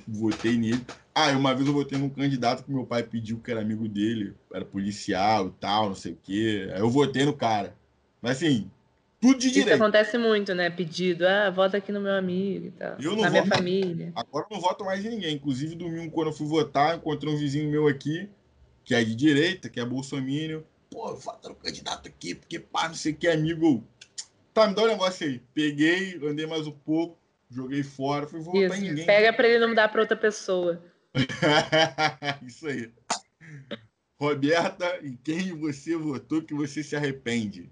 S1: Votei nele. Ah, uma vez eu votei num candidato que meu pai pediu que era amigo dele, era policial e tal, não sei o quê. Aí eu votei no cara. Mas assim, tudo de direito.
S3: Isso acontece muito, né? Pedido, ah, vota aqui no meu amigo e tal. Eu não na voto, minha família.
S1: Agora eu não voto mais em ninguém. Inclusive, domingo, quando eu fui votar, encontrei um vizinho meu aqui, que é de direita, que é bolsominion. Pô, vota no candidato aqui, porque pá, não sei o que, amigo. Tá, me dá um negócio aí. Peguei, andei mais um pouco, joguei fora, fui votar Isso, em ninguém.
S3: Pega pra ele não dar pra outra pessoa.
S1: Isso aí. Roberta, em quem você votou que você se arrepende?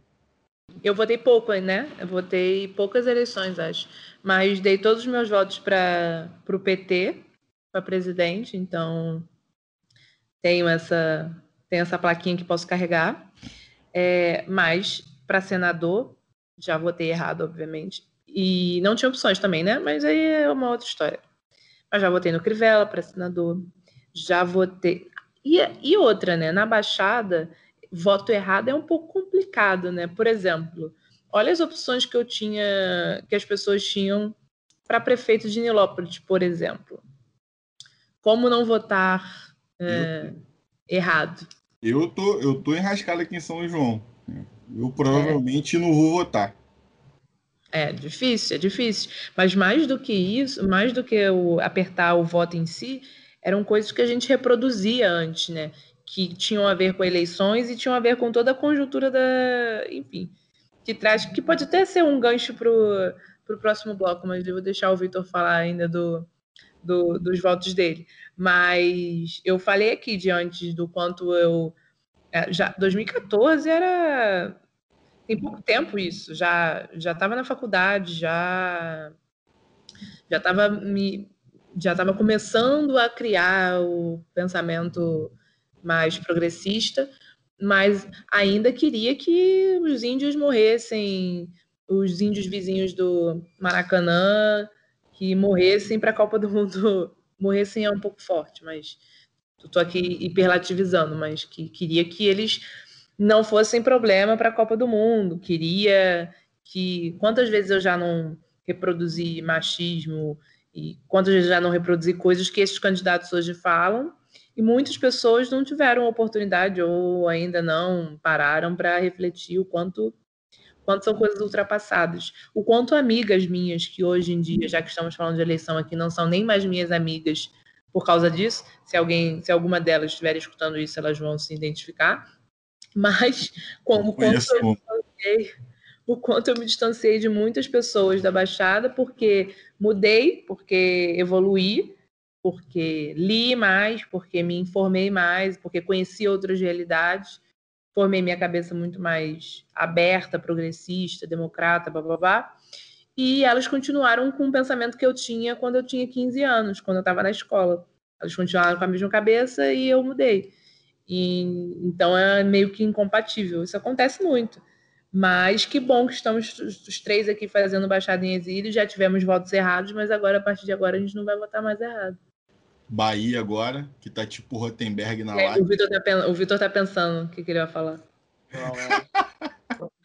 S3: Eu votei pouco, né? Eu votei poucas eleições, acho. Mas dei todos os meus votos para o PT, para presidente, então tenho essa, tenho essa plaquinha que posso carregar. É, mas para senador, já votei errado, obviamente. E não tinha opções também, né? Mas aí é uma outra história. Mas já votei no Crivella para senador. Já votei. E, e outra, né? Na Baixada, voto errado é um pouco complicado, né? Por exemplo, olha as opções que eu tinha, que as pessoas tinham para prefeito de Nilópolis, por exemplo. Como não votar é, errado?
S1: Eu tô, eu tô enrascado aqui em São João. Eu provavelmente é. não vou votar.
S3: É difícil, é difícil. Mas mais do que isso, mais do que o, apertar o voto em si, eram coisas que a gente reproduzia antes, né? Que tinham a ver com eleições e tinham a ver com toda a conjuntura da. Enfim, que traz. que pode até ser um gancho para o próximo bloco, mas eu vou deixar o Vitor falar ainda do, do, dos votos dele. Mas eu falei aqui diante do quanto eu. É, já 2014 era tem pouco tempo isso. Já já estava na faculdade, já já estava me já estava começando a criar o pensamento mais progressista, mas ainda queria que os índios morressem, os índios vizinhos do Maracanã, que morressem para a Copa do Mundo, morressem é um pouco forte, mas estou aqui hiperlativizando, mas que queria que eles não fossem problema para a Copa do Mundo. Queria que. Quantas vezes eu já não reproduzi machismo e quantas vezes já não reproduzi coisas que esses candidatos hoje falam e muitas pessoas não tiveram oportunidade ou ainda não pararam para refletir o quanto quanto são coisas ultrapassadas. O quanto amigas minhas, que hoje em dia, já que estamos falando de eleição aqui, não são nem mais minhas amigas por causa disso. Se alguém, se alguma delas estiver escutando isso, elas vão se identificar. Mas como quanto eu o quanto eu me distanciei de muitas pessoas da Baixada, porque mudei, porque evoluí, porque li mais, porque me informei mais, porque conheci outras realidades, formei minha cabeça muito mais aberta, progressista, democrata, blá blá blá. E elas continuaram com o pensamento que eu tinha quando eu tinha 15 anos, quando eu estava na escola. Elas continuaram com a mesma cabeça e eu mudei. E, então é meio que incompatível. Isso acontece muito. Mas que bom que estamos os três aqui fazendo Baixada em Exílio. Já tivemos votos errados, mas agora, a partir de agora, a gente não vai votar mais errado.
S1: Bahia agora, que tá tipo Rotenberg na live.
S3: O Vitor tá, o Vitor tá pensando o que, que ele vai falar. Não,
S4: é.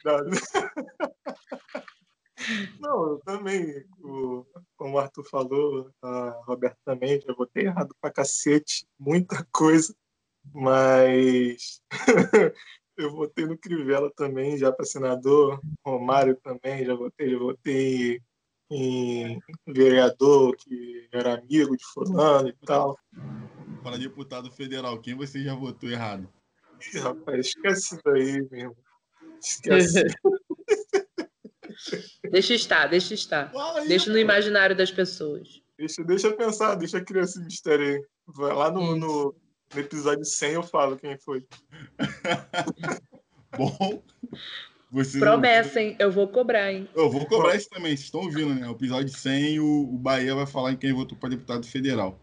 S4: Não, eu também, o, como o Arthur falou, a Roberto também, já votei errado pra cacete, muita coisa, mas eu votei no Crivella também, já para senador, Romário também, já votei, já votei em vereador que era amigo de fulano e tal.
S1: Para deputado federal, quem você já votou errado?
S4: Ih, rapaz, esquece isso daí, mesmo. Esquece.
S3: deixa estar, deixa estar. deixa no imaginário das pessoas.
S4: Deixa, deixa pensar, deixa criar esse mistério aí. Vai lá no, no, no episódio 100 eu falo quem foi.
S1: Bom.
S3: Você Promessa, hein? Eu vou cobrar, hein?
S1: Eu vou cobrar isso também, vocês estão ouvindo, né? O episódio 100, o, o Bahia vai falar em quem votou para deputado federal.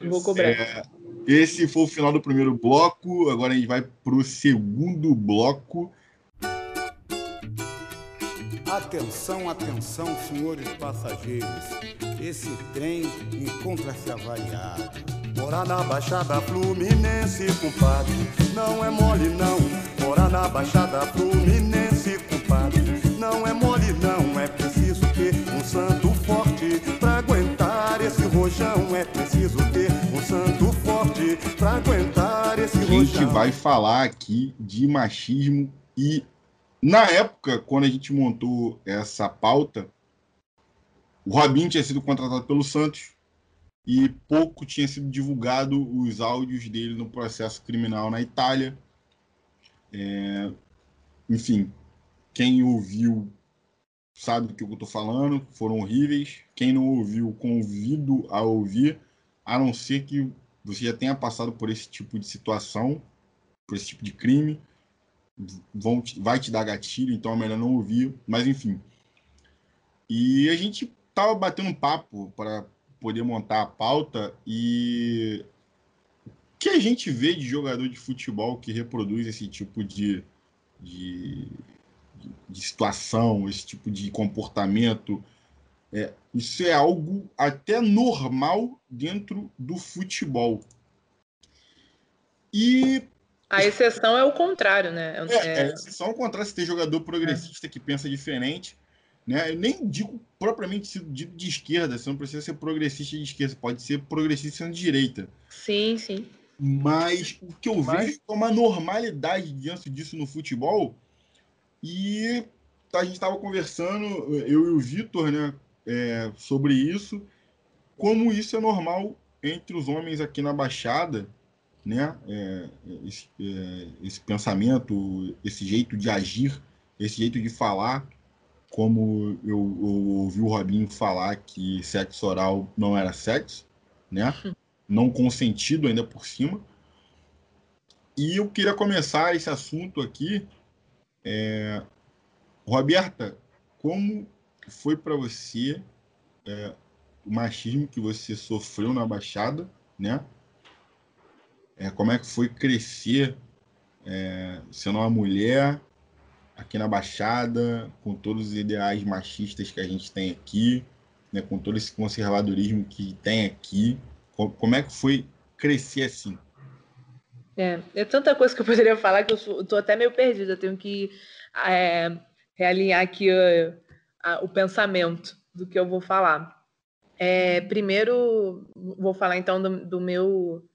S3: Eu vou cobrar. É,
S1: esse foi o final do primeiro bloco. Agora a gente vai para o segundo bloco.
S5: Atenção, atenção, senhores passageiros. Esse trem encontra-se avariado. Morar na Baixada Fluminense, compadre, não é mole não. Morar na Baixada Fluminense, compadre, não é mole não. É preciso ter um santo forte pra aguentar esse rojão. É preciso ter um santo forte pra aguentar esse rojão.
S1: A gente vai falar aqui de machismo e na época, quando a gente montou essa pauta, o Robin tinha sido contratado pelo Santos e pouco tinha sido divulgado os áudios dele no processo criminal na Itália. É, enfim, quem ouviu sabe do que eu estou falando, foram horríveis. Quem não ouviu, convido a ouvir, a não ser que você já tenha passado por esse tipo de situação, por esse tipo de crime vão vai te dar gatilho, então é melhor não ouvir, mas enfim. E a gente tava batendo um papo para poder montar a pauta e o que a gente vê de jogador de futebol que reproduz esse tipo de, de, de situação, esse tipo de comportamento, é, isso é algo até normal dentro do futebol. E
S3: a exceção é o contrário, né?
S1: É, é... a exceção é o contrário, se tem jogador progressista é. que pensa diferente. Né? Eu nem digo propriamente de, de esquerda, você não precisa ser progressista de esquerda, pode ser progressista de direita.
S3: Sim, sim.
S1: Mas o que eu Mas... vejo é uma normalidade diante disso no futebol. E a gente estava conversando, eu e o Vitor, né, é, sobre isso, como isso é normal entre os homens aqui na Baixada né? É, esse, é, esse, pensamento, esse jeito de agir, esse jeito de falar, como eu, eu, ouvi o Robinho falar que sexo oral não era sexo, né? Não consentido ainda por cima. E eu queria começar esse assunto aqui. É... Roberta, como foi para você é, o machismo que você sofreu na Baixada, né? é, como é que foi crescer é, sendo uma mulher aqui na Baixada, com todos os ideais machistas que a gente tem aqui, né, com todo esse conservadorismo que tem aqui. Como é que foi crescer assim?
S3: É, é tanta coisa que eu poderia falar que eu estou até meio perdida. Eu tenho que é, realinhar aqui a, o pensamento do que eu vou falar. É, primeiro, vou falar então do, do meu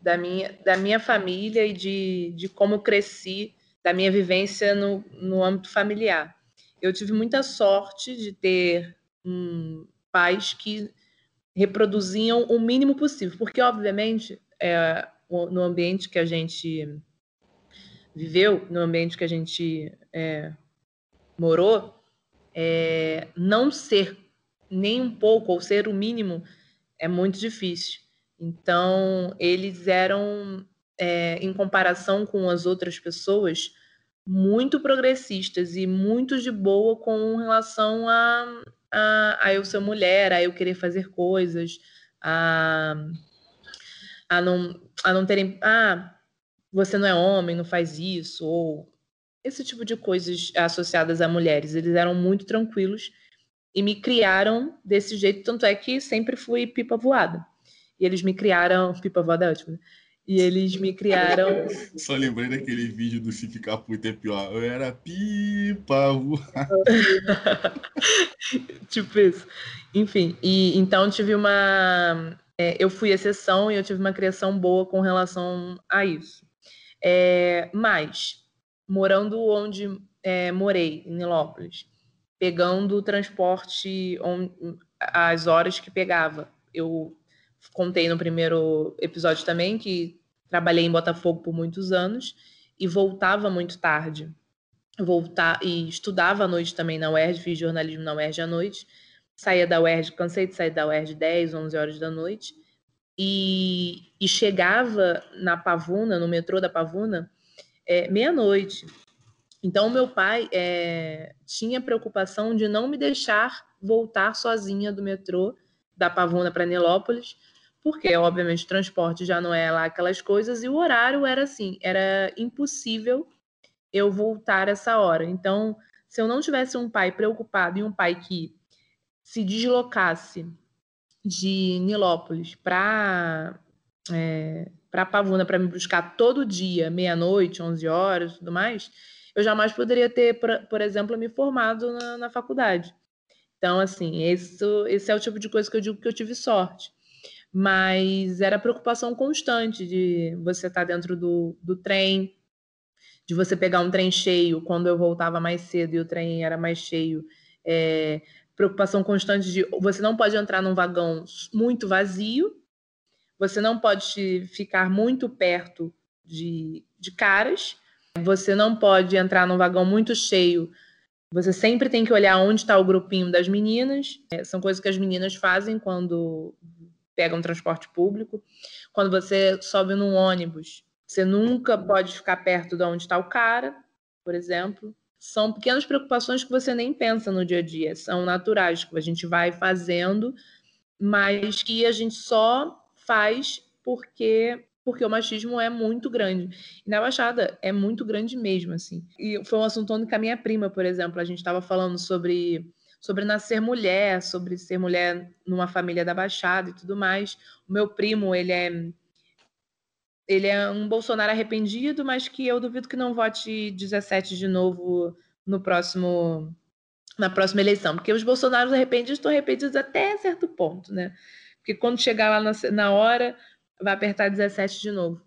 S3: da minha, da minha família e de, de como cresci, da minha vivência no, no âmbito familiar. Eu tive muita sorte de ter um, pais que reproduziam o mínimo possível, porque, obviamente, é, no ambiente que a gente viveu, no ambiente que a gente é, morou, é, não ser nem um pouco, ou ser o mínimo, é muito difícil. Então, eles eram, é, em comparação com as outras pessoas, muito progressistas e muito de boa com relação a, a, a eu ser mulher, a eu querer fazer coisas, a, a, não, a não terem. Ah, você não é homem, não faz isso, ou esse tipo de coisas associadas a mulheres. Eles eram muito tranquilos e me criaram desse jeito, tanto é que sempre fui pipa voada. E eles me criaram, pipa voada é ótimo, né? E eles me criaram.
S1: Só lembrei daquele vídeo do Se Ficar Puto é Pior. Eu era pipa
S3: tipo isso. Enfim, e então tive uma. É, eu fui exceção e eu tive uma criação boa com relação a isso. É, mas, morando onde é, morei, em Nilópolis, pegando o transporte on, as horas que pegava. Eu contei no primeiro episódio também que trabalhei em Botafogo por muitos anos e voltava muito tarde. Voltar e estudava à noite também na UERJ, fiz jornalismo na UERJ à noite. Saía da UERJ, cansei de sair da UERJ 10, 11 horas da noite. E, e chegava na Pavuna, no metrô da Pavuna, é, meia-noite. Então, meu pai é, tinha preocupação de não me deixar voltar sozinha do metrô da Pavuna para Nilópolis, porque, obviamente, o transporte já não é lá aquelas coisas, e o horário era assim, era impossível eu voltar essa hora. Então, se eu não tivesse um pai preocupado e um pai que se deslocasse de Nilópolis para é, para Pavuna para me buscar todo dia, meia-noite, 11 horas, tudo mais, eu jamais poderia ter, por, exemplo, me formado na, na faculdade. Então, assim, esse, esse é o tipo de coisa que eu digo que eu tive sorte. Mas era preocupação constante de você estar tá dentro do, do trem, de você pegar um trem cheio quando eu voltava mais cedo e o trem era mais cheio. É, preocupação constante de você não pode entrar num vagão muito vazio, você não pode ficar muito perto de, de caras, você não pode entrar num vagão muito cheio. Você sempre tem que olhar onde está o grupinho das meninas. É, são coisas que as meninas fazem quando pegam transporte público. Quando você sobe num ônibus, você nunca pode ficar perto de onde está o cara, por exemplo. São pequenas preocupações que você nem pensa no dia a dia, são naturais, que a gente vai fazendo, mas que a gente só faz porque porque o machismo é muito grande. E na Baixada é muito grande mesmo, assim. E foi um assunto onde com a minha prima, por exemplo, a gente estava falando sobre, sobre nascer mulher, sobre ser mulher numa família da Baixada e tudo mais. O meu primo, ele é ele é um Bolsonaro arrependido, mas que eu duvido que não vote 17 de novo no próximo na próxima eleição, porque os Bolsonaros arrependidos estão arrependidos até certo ponto, né? Porque quando chegar lá na, na hora, vai apertar 17 de novo.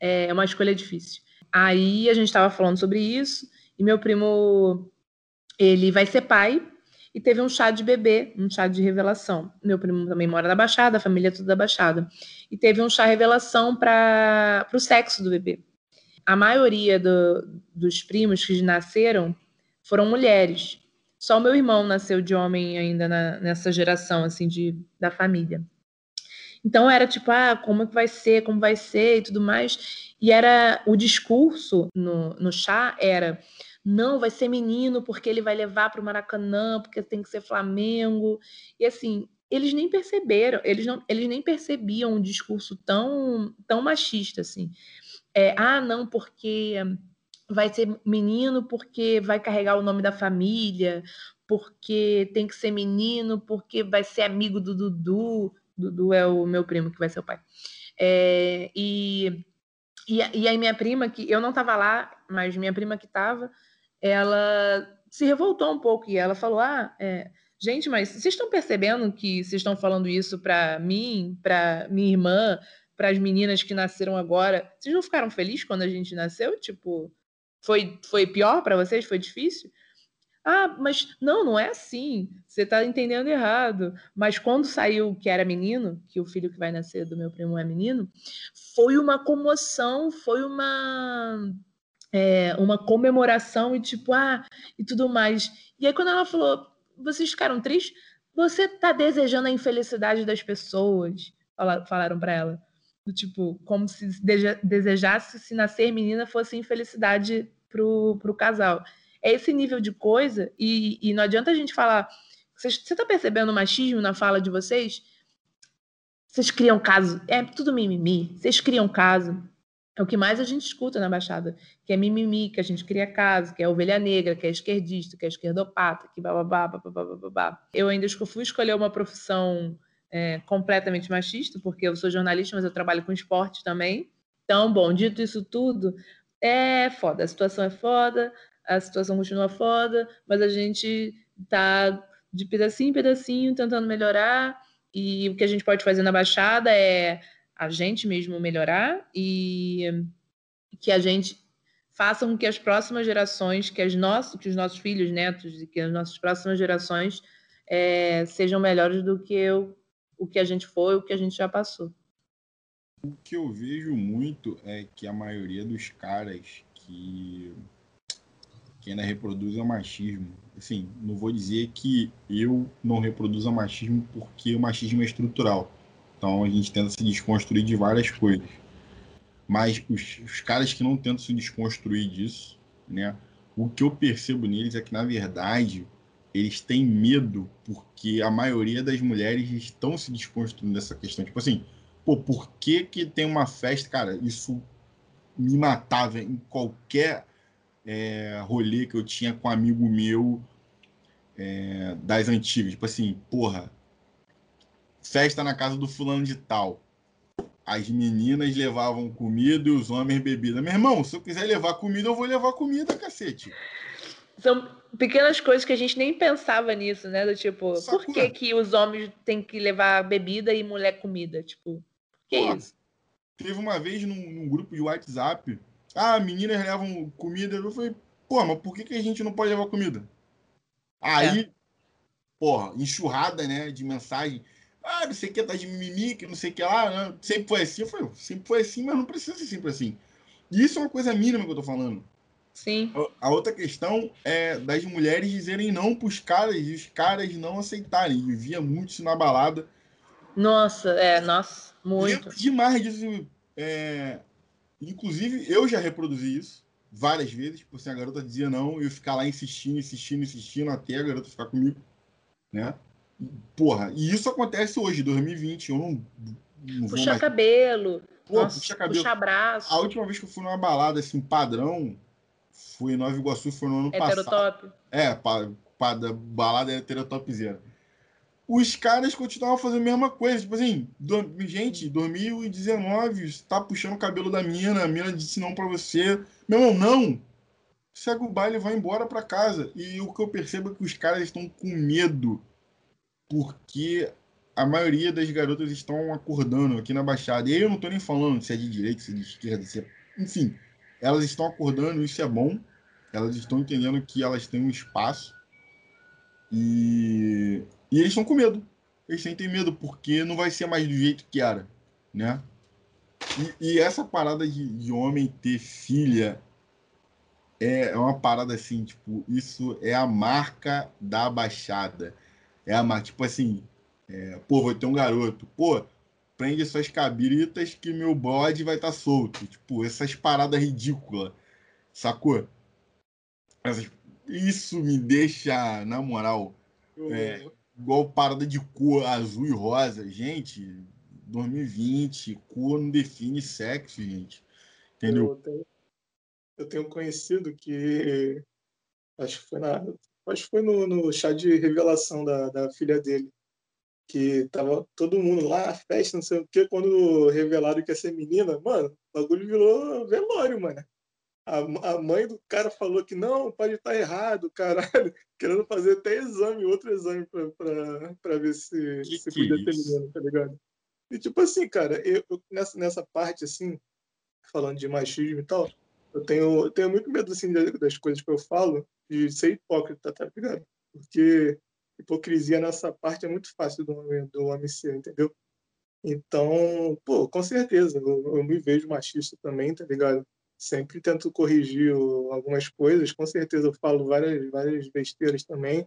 S3: É uma escolha difícil. Aí a gente estava falando sobre isso, e meu primo, ele vai ser pai, e teve um chá de bebê, um chá de revelação. Meu primo também mora na Baixada, a família é tudo da Baixada. E teve um chá revelação para o sexo do bebê. A maioria do, dos primos que nasceram foram mulheres. Só o meu irmão nasceu de homem ainda na, nessa geração assim de, da família. Então era tipo, ah, como é que vai ser, como vai ser e tudo mais. E era o discurso no, no chá era não, vai ser menino porque ele vai levar para o Maracanã, porque tem que ser Flamengo. E assim, eles nem perceberam, eles não, eles nem percebiam um discurso tão, tão machista assim. É, ah, não, porque vai ser menino porque vai carregar o nome da família, porque tem que ser menino, porque vai ser amigo do Dudu. Dudu é o meu primo que vai ser o pai. É, e, e, e aí minha prima, que eu não estava lá, mas minha prima que estava, ela se revoltou um pouco e ela falou: Ah, é, gente, mas vocês estão percebendo que vocês estão falando isso para mim, para minha irmã, para as meninas que nasceram agora? Vocês não ficaram felizes quando a gente nasceu? Tipo, foi, foi pior para vocês? Foi difícil? Ah, mas não, não é assim. Você está entendendo errado. Mas quando saiu que era menino, que o filho que vai nascer do meu primo é menino, foi uma comoção, foi uma é, uma comemoração e tipo, ah, e tudo mais. E aí quando ela falou, vocês ficaram tristes? Você está desejando a infelicidade das pessoas, falaram para ela. Do tipo, como se desejasse se nascer menina fosse infelicidade pro, pro casal é esse nível de coisa, e, e não adianta a gente falar. Você está percebendo o machismo na fala de vocês? Vocês criam caso, é tudo mimimi. Vocês criam caso. É o que mais a gente escuta na Baixada, que é mimimi, que a gente cria casa, que é ovelha negra, que é esquerdista, que é esquerdopata, que bababá, bababá, bababá. Eu ainda fui escolher uma profissão é, completamente machista, porque eu sou jornalista, mas eu trabalho com esporte também. Então, bom, dito isso tudo, é foda, a situação é foda, a situação continua foda, mas a gente tá de pedacinho em pedacinho tentando melhorar, e o que a gente pode fazer na Baixada é a gente mesmo melhorar e que a gente faça com que as próximas gerações, que, as nossos, que os nossos filhos, netos e que as nossas próximas gerações é, sejam melhores do que eu, o que a gente foi, o que a gente já passou.
S1: O que eu vejo muito é que a maioria dos caras que, que ainda reproduzem o machismo, assim, não vou dizer que eu não reproduzo o machismo porque o machismo é estrutural então a gente tenta se desconstruir de várias coisas. Mas os, os caras que não tentam se desconstruir disso, né? O que eu percebo neles é que, na verdade, eles têm medo porque a maioria das mulheres estão se desconstruindo dessa questão. Tipo assim, pô, por que que tem uma festa? Cara, isso me matava em qualquer é, rolê que eu tinha com um amigo meu é, das antigas. Tipo assim, porra, festa na casa do fulano de tal. As meninas levavam comida e os homens bebida. Meu irmão, se eu quiser levar comida, eu vou levar comida, cacete.
S3: São pequenas coisas que a gente nem pensava nisso, né? Do tipo, Sacura. por que, que os homens têm que levar bebida e mulher comida? Tipo, que Pô, isso?
S1: Teve uma vez num, num, grupo de WhatsApp, ah, meninas levam comida. Eu falei, pô, mas por que, que a gente não pode levar comida? Aí, é. porra, enxurrada, né, de mensagem. Ah, não sei o que, tá de mimimi, que não sei o que lá. Né? Sempre foi assim. Eu falei, sempre foi assim, mas não precisa ser sempre assim. E isso é uma coisa mínima que eu tô falando.
S3: Sim.
S1: A, outra questão é das mulheres dizerem não pros caras e os caras não aceitarem. Eu via muito isso na balada.
S3: Nossa, é, nossa, muito.
S1: Demais disso. É, inclusive, eu já reproduzi isso várias vezes. Tipo assim, a garota dizia não, eu ficar lá insistindo, insistindo, insistindo até a garota ficar comigo. Né? Porra, e isso acontece hoje, 2020. Eu não.
S3: não puxa mais... cabelo. Pô, nossa, puxa cabelo. Puxa braço.
S1: A última vez que eu fui numa balada assim, padrão, foi em Nova Iguaçu, foi no ano Heterotop. passado. É, pa, pa, balada heterotopzera. Os caras continuavam fazendo a mesma coisa. Tipo assim, do, gente, 2019, tá puxando o cabelo da mina, a mina disse não pra você. Meu irmão, não! Segue o baile e vai embora pra casa. E o que eu percebo é que os caras estão com medo porque a maioria das garotas estão acordando aqui na Baixada. E eu não estou nem falando se é de direita, se é de esquerda, se é... enfim, elas estão acordando, isso é bom. Elas estão entendendo que elas têm um espaço e, e eles estão com medo. Eles sentem medo porque não vai ser mais do jeito que era, né? E, e essa parada de, de homem ter filha é, é uma parada assim, tipo, isso é a marca da Baixada é a tipo assim, é, pô, vou ter um garoto, pô, prende suas cabritas que meu bode vai estar tá solto. Tipo, essas paradas ridículas, sacou? Essas, isso me deixa, na moral, é, igual parada de cor azul e rosa. Gente, 2020, cor não define sexo, gente. Entendeu?
S4: Eu tenho, eu tenho conhecido que acho que foi na acho que foi no, no chá de revelação da, da filha dele. Que tava todo mundo lá, festa, não sei o quê, quando revelaram que ia ser menina, mano, o bagulho virou velório, mano. A, a mãe do cara falou que não, pode estar errado, caralho, querendo fazer até exame, outro exame pra, pra, pra ver se, que se que podia ter menina, tá ligado? E tipo assim, cara, eu, eu, nessa, nessa parte, assim, falando de machismo e tal, eu tenho, eu tenho muito medo, assim, das coisas que eu falo, de ser hipócrita, tá ligado? Porque hipocrisia nessa parte é muito fácil do homem, do homem ser, entendeu? Então, pô, com certeza, eu, eu, me vejo machista também, tá ligado? Sempre tento corrigir algumas coisas, com certeza eu falo várias, várias besteiras também,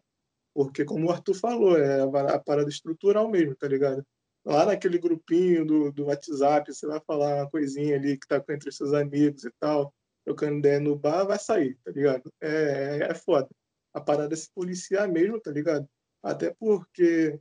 S4: porque como o Arthur falou, é a, parada estrutural mesmo, tá ligado? Lá naquele grupinho do, do WhatsApp, você vai falar uma coisinha ali que tá entre seus amigos e tal, trocando ideia no bar, vai sair, tá ligado? É, é foda. A parada é se policiar mesmo, tá ligado? Até porque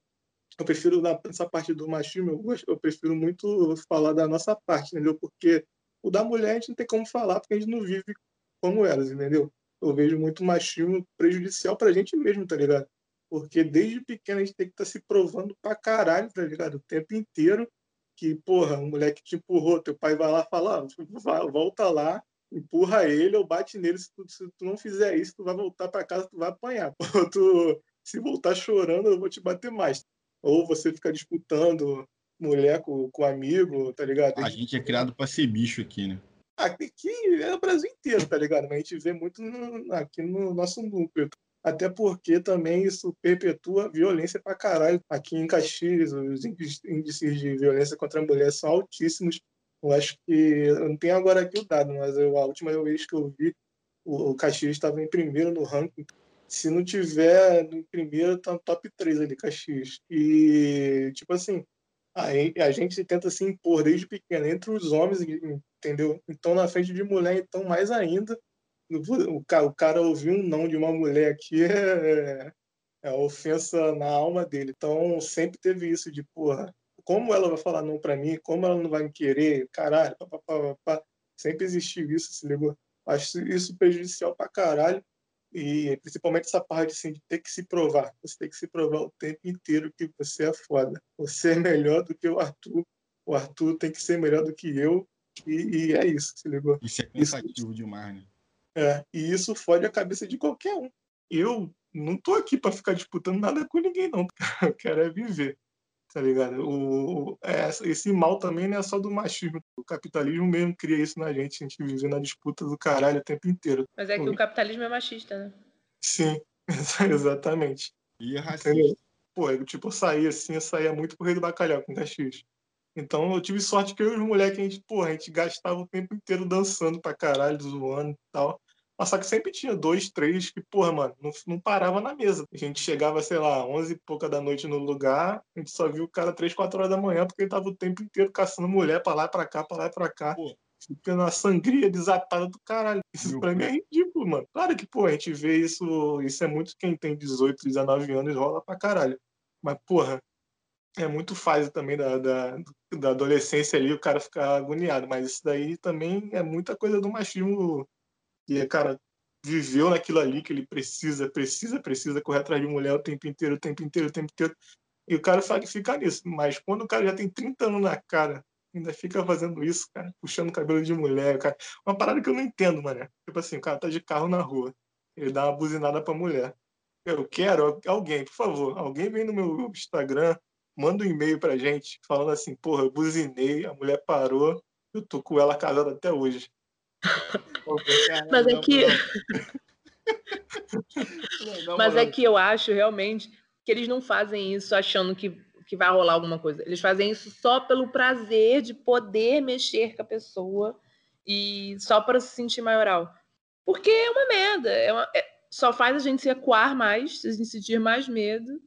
S4: eu prefiro, nessa parte do machismo, eu, eu prefiro muito falar da nossa parte, entendeu? Porque O da mulher a gente não tem como falar, porque a gente não vive como elas, entendeu? Eu vejo muito machismo prejudicial pra gente mesmo, tá ligado? Porque desde pequeno a gente tem que estar tá se provando pra caralho, tá ligado? O tempo inteiro que, porra, um moleque te empurrou, teu pai vai lá falar, ah, volta lá, empurra ele ou bate nele. Se tu, se tu não fizer isso, tu vai voltar para casa, tu vai apanhar. Ou tu, se voltar chorando, eu vou te bater mais. Ou você fica disputando mulher com, com amigo, tá ligado?
S1: A gente é criado para ser bicho aqui, né?
S4: Aqui é o Brasil inteiro, tá ligado? Mas a gente vê muito no, aqui no nosso núcleo. Até porque também isso perpetua violência pra caralho. Aqui em Caxias, os índices de violência contra a mulher são altíssimos. Eu acho que. Eu não tenho agora aqui o dado, mas eu, a última vez que eu vi, o, o Caxias estava em primeiro no ranking. Se não tiver no primeiro, tá no top 3 ali, Caxias. E, tipo assim, a, a gente tenta se impor desde pequeno entre os homens, entendeu? Então, na frente de mulher, então, mais ainda o, o cara ouvir um não de uma mulher aqui é, é ofensa na alma dele. Então sempre teve isso de, porra, como ela vai falar não para mim? Como ela não vai me querer? Caralho, pá, pá, pá, sempre existiu isso, se ligou? Acho isso prejudicial pra caralho. E principalmente essa parte assim, de ter que se provar. Você tem que se provar o tempo inteiro que você é foda. Você é melhor do que o Arthur. O Arthur tem que ser melhor do que eu. E, e é isso, se ligou?
S1: Isso é cansativo isso, demais, né?
S4: É, e isso fode a cabeça de qualquer um. Eu não tô aqui para ficar disputando nada com ninguém, não. Eu quero é viver. Tá ligado? O, é, esse mal também não é só do machismo. O capitalismo mesmo cria isso na gente. A gente vive na disputa do caralho o tempo inteiro.
S3: Mas é que o, o capitalismo é machista, né?
S4: Sim, exatamente.
S1: E é racista. Entendeu?
S4: Pô, eu, tipo, eu saía assim, eu saía muito pro Rei do Bacalhau com Caxias. Então eu tive sorte que eu e os moleques, a gente, porra, a gente gastava o tempo inteiro dançando pra caralho, zoando e tal. Mas só que sempre tinha dois, três que, porra, mano, não, não parava na mesa. A gente chegava, sei lá, onze e pouca da noite no lugar, a gente só viu o cara três, quatro horas da manhã, porque ele tava o tempo inteiro caçando mulher pra lá, pra cá, pra lá, pra cá. Pô. Ficando uma sangria desatada do caralho. Isso Meu pra mim é ridículo, mano. Claro que, pô, a gente vê isso, isso é muito quem tem 18, 19 anos rola pra caralho. Mas, porra, é muito fase também da, da, da, adolescência ali, o cara ficar agoniado, mas isso daí também é muita coisa do machismo e, cara, viveu naquilo ali que ele precisa, precisa, precisa correr atrás de mulher o tempo inteiro, o tempo inteiro, o tempo inteiro, e o cara fica nisso, mas quando o cara já tem 30 anos na cara, ainda fica fazendo isso, cara, puxando cabelo de mulher, cara, uma parada que eu não entendo, mano, tipo assim, o cara tá de carro na rua, ele dá uma buzinada pra mulher, eu quero alguém, por favor, alguém vem no meu Instagram, manda um e-mail pra gente falando assim, porra, eu buzinei, a mulher parou, eu tô com ela casada até hoje.
S3: Mas é que. Mas é que eu acho realmente que eles não fazem isso achando que, que vai rolar alguma coisa. Eles fazem isso só pelo prazer de poder mexer com a pessoa e só para se sentir maioral. Porque é uma merda. É uma, é, só faz a gente se ecoar mais, a gente sentir mais medo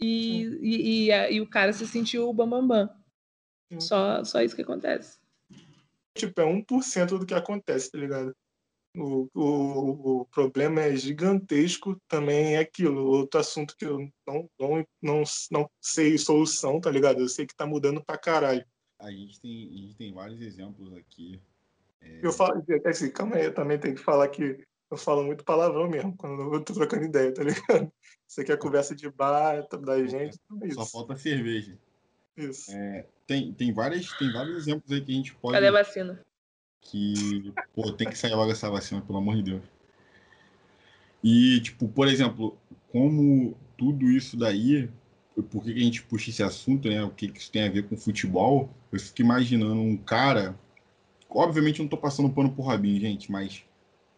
S3: e, e, e, e, o cara se sentiu bambambam. Bam, bam. Só, só isso que acontece.
S4: Tipo, é 1% do que acontece, tá ligado? O, o, o problema é gigantesco, também é aquilo. Outro assunto que eu não, não, não, não sei solução, tá ligado? Eu sei que tá mudando pra caralho.
S1: A gente tem, a gente tem vários exemplos aqui.
S4: É... Eu falo, assim, calma aí, eu também tenho que falar que eu falo muito palavrão mesmo quando eu tô trocando ideia, tá ligado? Você quer conversa de bar da gente,
S1: é isso. Só falta cerveja.
S4: Isso.
S1: É, tem, tem, várias, tem vários exemplos aí que a gente pode.
S3: Cadê a vacina?
S1: Que, pô, tem que sair logo essa vacina, pelo amor de Deus. E, tipo, por exemplo, como tudo isso daí, por que a gente puxa esse assunto, né? O que isso tem a ver com futebol? Eu fico imaginando um cara. Obviamente eu não tô passando pano pro Robinho, gente, mas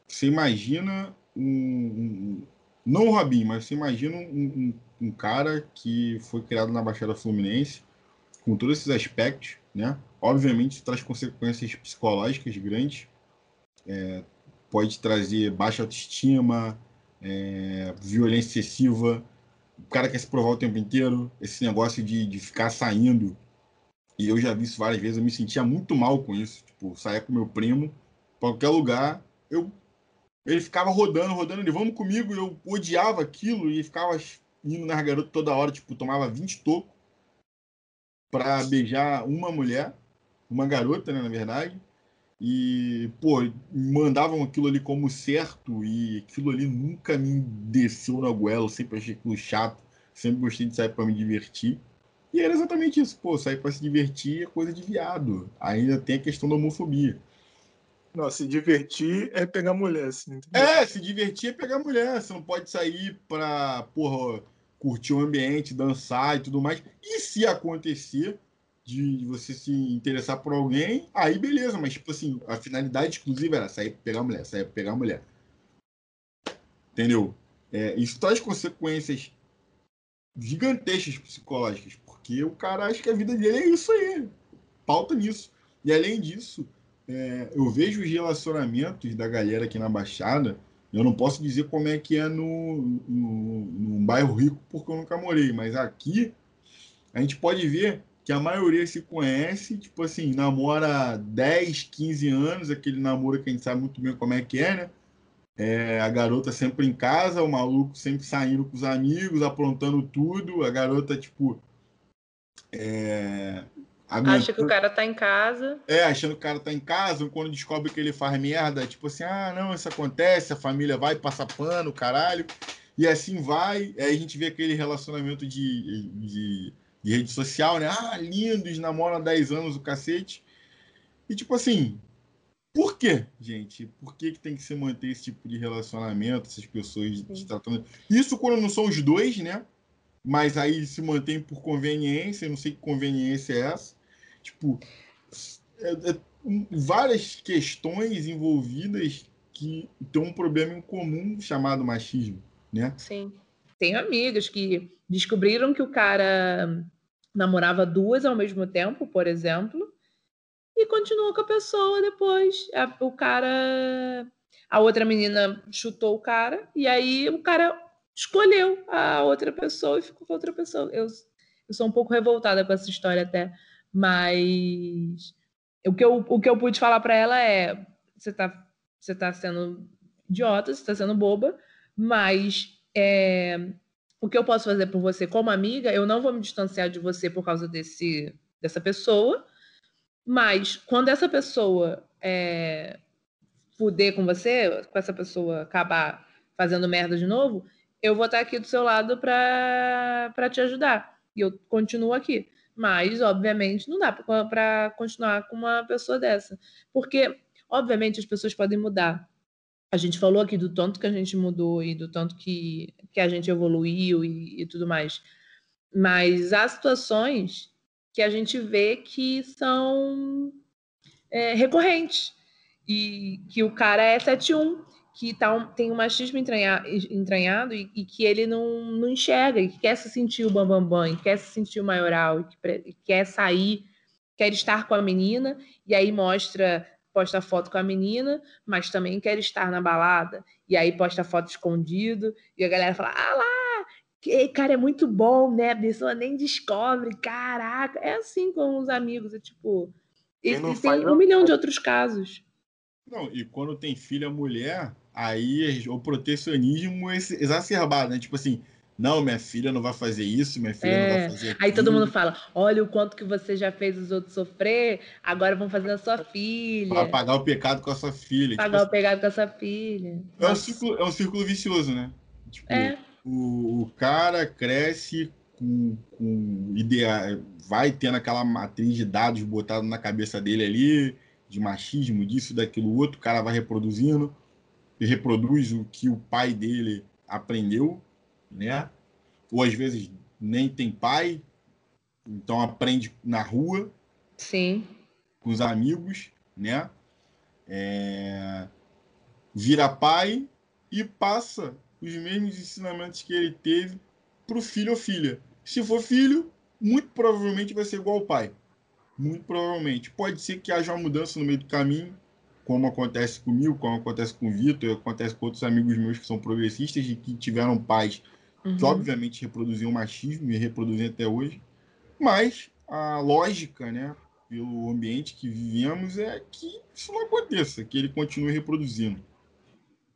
S1: você imagina um, um não o Robinho, mas você imagina um, um, um, cara que foi criado na Baixada Fluminense, com todos esses aspectos, né? Obviamente traz consequências psicológicas grandes, é, pode trazer baixa autoestima, é, violência excessiva, o cara quer se provar o tempo inteiro, esse negócio de, de ficar saindo, e eu já vi isso várias vezes, eu me sentia muito mal com isso, tipo, sair com meu primo, qualquer lugar, eu ele ficava rodando, rodando, ele, vamos comigo, eu odiava aquilo, e ficava indo nas garotas toda hora, tipo, tomava 20 tocos pra beijar uma mulher, uma garota, né, na verdade. e, pô, mandavam aquilo ali como certo e aquilo ali nunca me desceu na goela, eu sempre achei aquilo chato, sempre gostei de sair para me divertir. E era exatamente isso, pô, sair para se divertir é coisa de viado. Ainda tem a questão da homofobia.
S4: Não, se divertir é pegar mulher, assim.
S1: Entendeu? É, se divertir é pegar mulher. Você não pode sair pra, porra, curtir o ambiente, dançar e tudo mais. E se acontecer, de você se interessar por alguém, aí beleza, mas tipo assim, a finalidade exclusiva era sair pegar mulher, sair pegar mulher. Entendeu? É, isso traz consequências gigantescas psicológicas, porque o cara acha que a vida dele é isso aí, pauta nisso. E além disso, é, eu vejo os relacionamentos da galera aqui na Baixada, eu não posso dizer como é que é no, no, no bairro rico, porque eu nunca morei, mas aqui a gente pode ver que a maioria se conhece, tipo assim, namora 10, 15 anos, aquele namoro que a gente sabe muito bem como é que é, né? É, a garota sempre em casa, o maluco sempre saindo com os amigos, aprontando tudo, a garota, tipo. É,
S3: Acha que o cara tá em casa.
S1: É, achando que o cara tá em casa, quando descobre que ele faz merda, tipo assim, ah, não, isso acontece, a família vai, passa pano, caralho. E assim vai, aí a gente vê aquele relacionamento de, de de rede social, né? Ah, lindos, namoram há 10 anos o cacete. E tipo assim, por quê, gente? Por que, que tem que se manter esse tipo de relacionamento, essas pessoas se tratando? Isso quando não são os dois, né? Mas aí se mantém por conveniência, eu não sei que conveniência é essa. Tipo, é, é, várias questões envolvidas que tem um problema em comum chamado machismo, né?
S3: Sim. Tenho amigas que descobriram que o cara namorava duas ao mesmo tempo, por exemplo, e continuou com a pessoa depois. o cara. A outra menina chutou o cara, e aí o cara escolheu a outra pessoa e ficou com a outra pessoa. Eu, eu sou um pouco revoltada com essa história até, mas o que eu, o que eu pude falar para ela é: você tá, você tá sendo idiota, você tá sendo boba, mas é, o que eu posso fazer por você como amiga, eu não vou me distanciar de você por causa desse, dessa pessoa, mas quando essa pessoa é, fuder com você, com essa pessoa acabar fazendo merda de novo, eu vou estar aqui do seu lado para te ajudar. E eu continuo aqui. Mas, obviamente, não dá para continuar com uma pessoa dessa. Porque, obviamente, as pessoas podem mudar a gente falou aqui do tanto que a gente mudou e do tanto que, que a gente evoluiu e, e tudo mais. Mas há situações que a gente vê que são é, recorrentes. E que o cara é 7-1, que tá, tem um machismo entranha, entranhado e, e, que ele não, não enxerga, e que quer se sentir o bambambam, bam, bam, e quer se sentir o maioral, e, que, e quer sair, quer estar com a menina, e aí mostra posta foto com a menina, mas também quer estar na balada. E aí posta foto escondido, e a galera fala: ah lá, que cara, é muito bom, né? A pessoa nem descobre, caraca. É assim com os amigos, é tipo. E, e tem um milhão de outros casos.
S1: Não, e quando tem filha mulher, aí o protecionismo é exacerbado, né? Tipo assim, não, minha filha não vai fazer isso, minha filha é. não vai é. fazer aquilo.
S3: Aí todo mundo fala: olha o quanto que você já fez os outros sofrer, agora vão fazer a sua filha.
S1: Vai pagar o pecado com a sua filha.
S3: Pagar tipo, o pecado com a sua filha.
S1: É um, círculo, é um círculo vicioso, né? Tipo, é. o, o cara cresce com, com ideia, vai tendo aquela matriz de dados botada na cabeça dele ali, de machismo, disso, daquilo outro, o cara vai reproduzindo, reproduz o que o pai dele aprendeu né? Ou às vezes nem tem pai, então aprende na rua.
S3: Sim.
S1: Com os amigos, né? É... Vira pai e passa os mesmos ensinamentos que ele teve para o filho ou filha. Se for filho, muito provavelmente vai ser igual ao pai. Muito provavelmente. Pode ser que haja uma mudança no meio do caminho, como acontece comigo, como acontece com o Vitor, acontece com outros amigos meus que são progressistas e que tiveram pais uhum. que obviamente reproduziam o machismo e reproduzem até hoje, mas a lógica, né, pelo ambiente que vivemos é que isso não aconteça, que ele continue reproduzindo.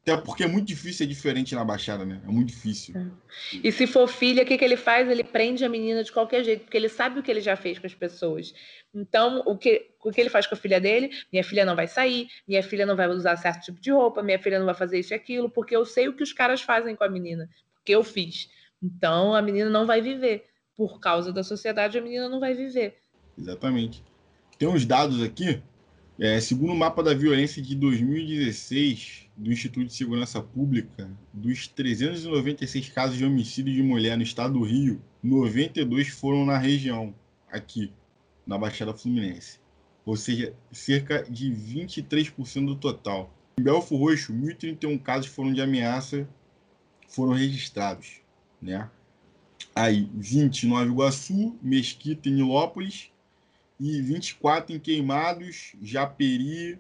S1: Até porque é muito difícil ser diferente na Baixada, né? É muito difícil. É.
S3: E se for filha, o que, que ele faz? Ele prende a menina de qualquer jeito, porque ele sabe o que ele já fez com as pessoas. Então, o que, o que ele faz com a filha dele? Minha filha não vai sair, minha filha não vai usar certo tipo de roupa, minha filha não vai fazer isso e aquilo, porque eu sei o que os caras fazem com a menina, porque eu fiz. Então, a menina não vai viver. Por causa da sociedade, a menina não vai viver.
S1: Exatamente. Tem uns dados aqui é, segundo o mapa da violência de 2016 do Instituto de Segurança Pública, dos 396 casos de homicídio de mulher no estado do Rio, 92 foram na região, aqui, na Baixada Fluminense. Ou seja, cerca de 23% do total. Em Belfo Roxo, 1.031 casos foram de ameaça foram registrados. Né? Aí, 20 em Nova Iguaçu, Mesquita e Nilópolis, e 24 em Queimados, Japeri,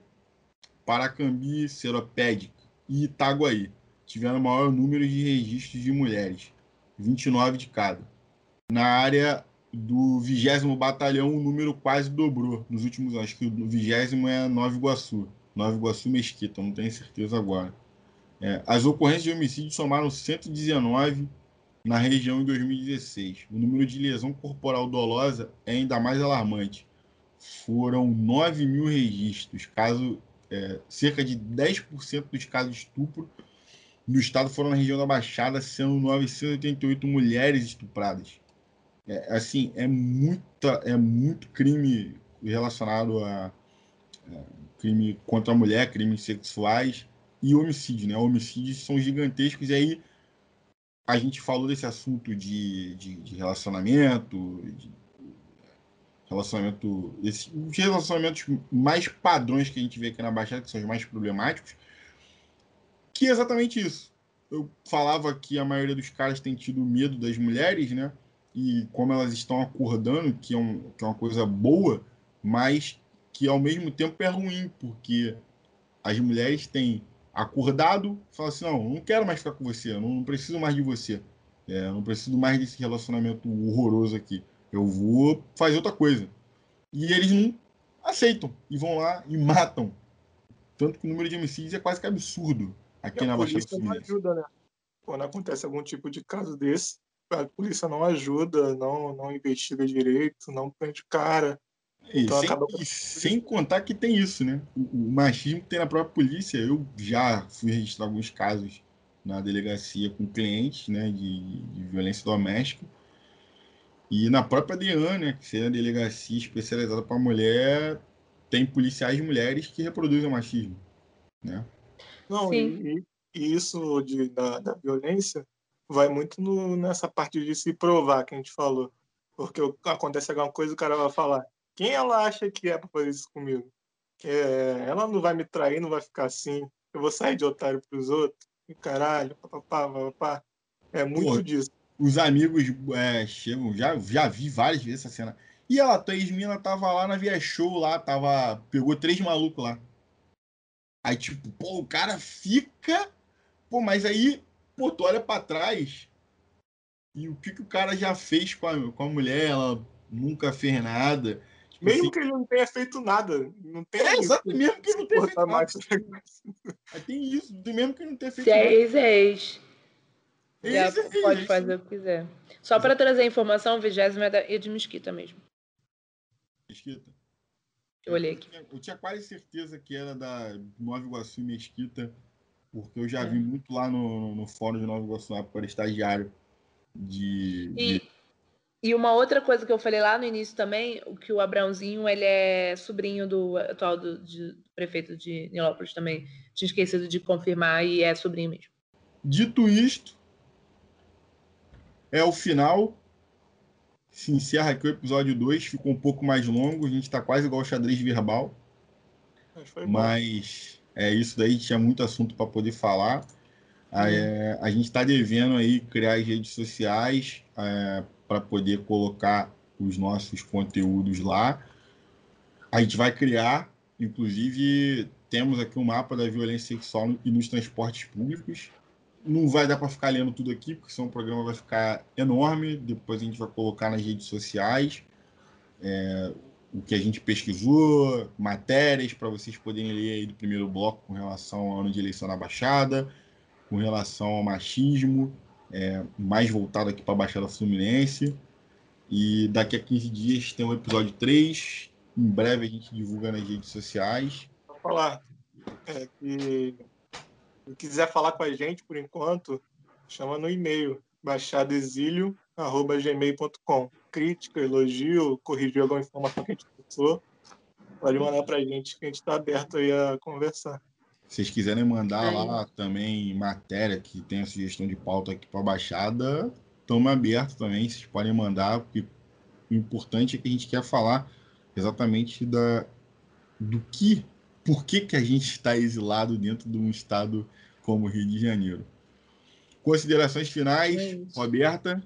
S1: Paracambi, Seropédica e Itaguaí. Tiveram o maior número de registros de mulheres, 29 de cada. Na área do 20 Batalhão, o número quase dobrou nos últimos anos. Acho que o 20 é Nova Iguaçu. Nova Iguaçu Mesquita, não tenho certeza agora. É, as ocorrências de homicídio somaram 119 na região em 2016. O número de lesão corporal dolosa é ainda mais alarmante. Foram 9 mil registros, caso, é, cerca de 10% dos casos de estupro no estado foram na região da Baixada, sendo 988 mulheres estupradas. É, assim, é, muita, é muito crime relacionado a, a crime contra a mulher, crimes sexuais e homicídio, né? Homicídios são gigantescos e aí a gente falou desse assunto de, de, de relacionamento, de relacionamento, esse, os relacionamentos mais padrões que a gente vê aqui na Baixada, que são os mais problemáticos, que é exatamente isso. Eu falava que a maioria dos caras tem tido medo das mulheres, né? E como elas estão acordando, que é, um, que é uma coisa boa, mas que ao mesmo tempo é ruim, porque as mulheres têm acordado, fala assim, não, não quero mais ficar com você, não, não preciso mais de você, é, não preciso mais desse relacionamento horroroso aqui, eu vou fazer outra coisa. E eles não aceitam e vão lá e matam. Tanto que o número de homicídios é quase que absurdo aqui e na Baixada Fluminense.
S4: ajuda, né? Quando acontece algum tipo de caso desse, a polícia não ajuda, não, não investiga direito, não prende cara.
S1: E, então, sem, acaba... e sem contar que tem isso, né? O, o, machismo que tem na própria polícia. Eu já fui registrar alguns casos na delegacia com clientes né, de, de violência doméstica. E na própria DEAN, né, que seria a delegacia especializada para mulher, tem policiais mulheres que reproduzem o machismo. Né?
S4: Não, e, e, isso de, da, da violência vai muito no, nessa parte de se provar que a gente falou. Porque acontece alguma coisa, o cara vai falar: quem ela acha que é para fazer isso comigo? É, ela não vai me trair, não vai ficar assim. Eu vou sair de otário para os outros. E caralho, papapá, papapá. É muito Pô, disso.
S1: Os amigos é, chegam, já, já vi várias vezes essa cena. E ela, tua ex-mina, tava lá na Via Show, lá, tava. Pegou três malucos lá. Aí, tipo, pô, o cara fica. Pô, mas aí, pô, tu olha pra trás. E o que, que o cara já fez com a, com a mulher? Ela nunca fez nada.
S4: Tipo mesmo assim, que ele não tenha feito nada. Não tem
S1: é, exato, mesmo que ele não tenha feito nada. tem isso, mesmo que ele não tenha feito
S3: Se nada. Se é ex-ex. Já pode fazer o que quiser. Só para trazer informação, o vigésimo é, da, é de Mesquita mesmo.
S1: Mesquita?
S3: Eu olhei aqui.
S1: Eu tinha, eu tinha quase certeza que era da Nova Iguaçu Mesquita, porque eu já é. vi muito lá no, no fórum de Nova Iguaçu, na época estagiário. De,
S3: e, de... E uma outra coisa que eu falei lá no início também, o que o Abraãozinho, ele é sobrinho do atual do, de, do prefeito de Nilópolis também. Tinha esquecido de confirmar e é sobrinho mesmo.
S1: Dito isto, é o final. Se encerra aqui o episódio 2. Ficou um pouco mais longo. A gente está quase igual o xadrez verbal. Mas é isso daí. Tinha muito assunto para poder falar. É, a gente está devendo aí criar as redes sociais. É, para poder colocar os nossos conteúdos lá. A gente vai criar, inclusive, temos aqui um mapa da violência sexual e nos transportes públicos. Não vai dar para ficar lendo tudo aqui, porque senão o programa vai ficar enorme. Depois a gente vai colocar nas redes sociais. É, o que a gente pesquisou, matérias para vocês poderem ler aí do primeiro bloco com relação ao ano de eleição na Baixada, com relação ao machismo, é, mais voltado aqui para a Baixada Fluminense. E daqui a 15 dias tem o episódio 3. Em breve a gente divulga nas redes sociais.
S4: Vou falar é, que se quiser falar com a gente por enquanto, chama no e-mail baixadoexílio.gmail.com. Crítica, elogio, corrigir alguma informação que a gente passou, pode mandar para a gente que a gente está aberto aí a conversar.
S1: Se vocês quiserem mandar lá também matéria que tem a sugestão de pauta aqui para a Baixada, estamos abertos também. Vocês podem mandar, porque o importante é que a gente quer falar exatamente da, do que, por que, que a gente está exilado dentro de um estado como o Rio de Janeiro. Considerações finais, é Roberta?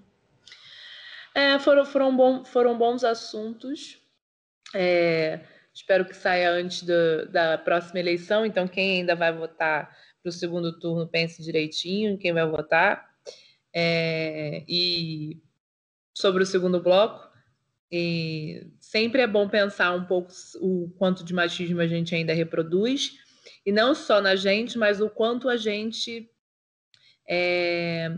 S3: É, foram, foram, bom, foram bons assuntos. É, espero que saia antes do, da próxima eleição. Então, quem ainda vai votar para o segundo turno, pense direitinho em quem vai votar. É, e sobre o segundo bloco, e sempre é bom pensar um pouco o quanto de machismo a gente ainda reproduz, e não só na gente, mas o quanto a gente é,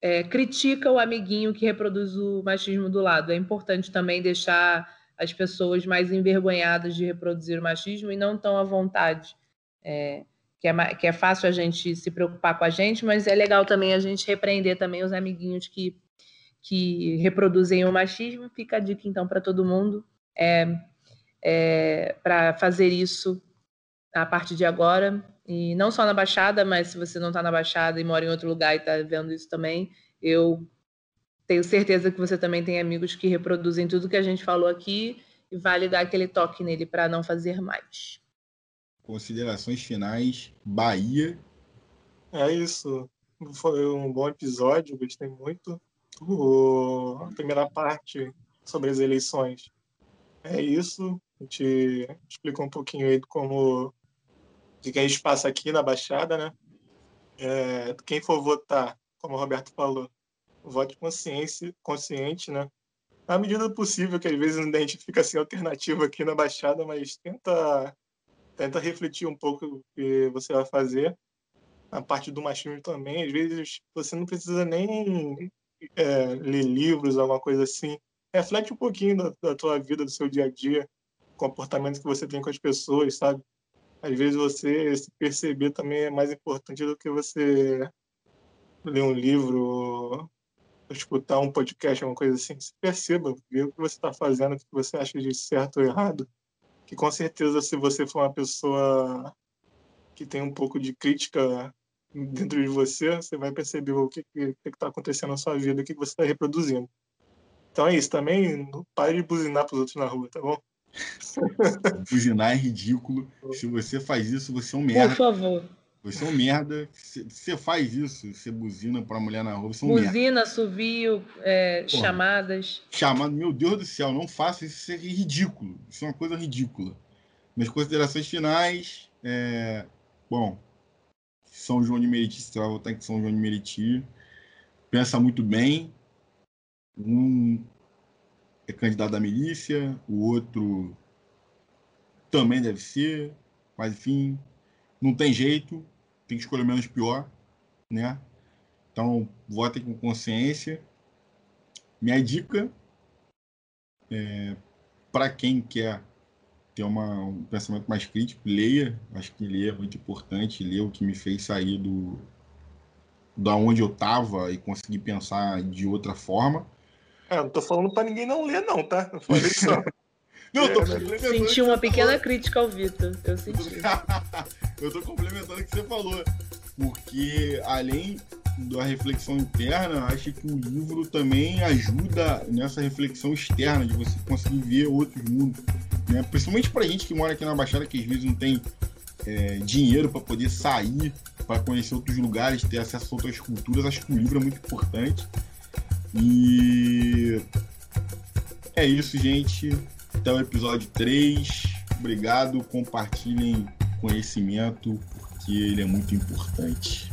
S3: é, critica o amiguinho que reproduz o machismo do lado. É importante também deixar as pessoas mais envergonhadas de reproduzir o machismo e não tão à vontade. É, que, é, que é fácil a gente se preocupar com a gente, mas é legal também a gente repreender também os amiguinhos que, que reproduzem o machismo. Fica a dica, então, para todo mundo é, é para fazer isso a partir de agora. E não só na Baixada, mas se você não está na Baixada e mora em outro lugar e está vendo isso também, eu tenho certeza que você também tem amigos que reproduzem tudo que a gente falou aqui e vale dar aquele toque nele para não fazer mais.
S1: Considerações finais, Bahia.
S4: É isso. Foi um bom episódio, gostei muito. O... A primeira parte sobre as eleições. É isso. A gente explicou um pouquinho aí como de que a gente passa aqui na Baixada, né? É, quem for votar, como o Roberto falou, vote consciência, consciente, né? Na medida do possível, que às vezes a gente fica sem alternativa aqui na Baixada, mas tenta, tenta refletir um pouco o que você vai fazer. A parte do machismo também, às vezes você não precisa nem é, ler livros, alguma coisa assim. Reflete um pouquinho da, da tua vida, do seu dia a dia, comportamento que você tem com as pessoas, sabe? às vezes você se perceber também é mais importante do que você ler um livro, escutar um podcast, alguma coisa assim. Se perceba, ver o que você está fazendo, o que você acha de certo ou errado. Que com certeza, se você for uma pessoa que tem um pouco de crítica dentro de você, você vai perceber o que está acontecendo na sua vida, o que, que você está reproduzindo. Então é isso. Também não pare de buzinar para os outros na rua, tá bom?
S1: Buzinar é ridículo. Se você faz isso, você é um merda.
S3: Por favor.
S1: Você é um merda. Você faz isso, você buzina pra mulher na rua, você é um
S3: buzina,
S1: merda.
S3: assovio, é, chamadas.
S1: Chamado, meu Deus do céu, não faça isso, isso é ridículo. Isso é uma coisa ridícula. Minhas considerações finais, é... bom, São João de Meriti, você vai votar em São João de Meriti, pensa muito bem. Um é candidato da milícia, o outro também deve ser, mas enfim, não tem jeito, tem que escolher o menos pior, né? Então, votem com consciência. Minha dica é, para quem quer ter uma, um pensamento mais crítico, leia. Acho que ler é muito importante. Ler o que me fez sair do da onde eu estava e conseguir pensar de outra forma.
S4: É, não tô falando pra ninguém não ler, não, tá? Eu falei só.
S1: não, tô
S3: é, Senti uma pequena crítica ao Vitor. Eu senti.
S1: eu tô complementando o que você falou. Porque além da reflexão interna, acho que o livro também ajuda nessa reflexão externa, de você conseguir ver outros mundos. Né? Principalmente pra gente que mora aqui na Baixada, que às vezes não tem é, dinheiro para poder sair, para conhecer outros lugares, ter acesso a outras culturas, acho que o livro é muito importante. E é isso, gente. Até o episódio 3. Obrigado. Compartilhem conhecimento, porque ele é muito importante.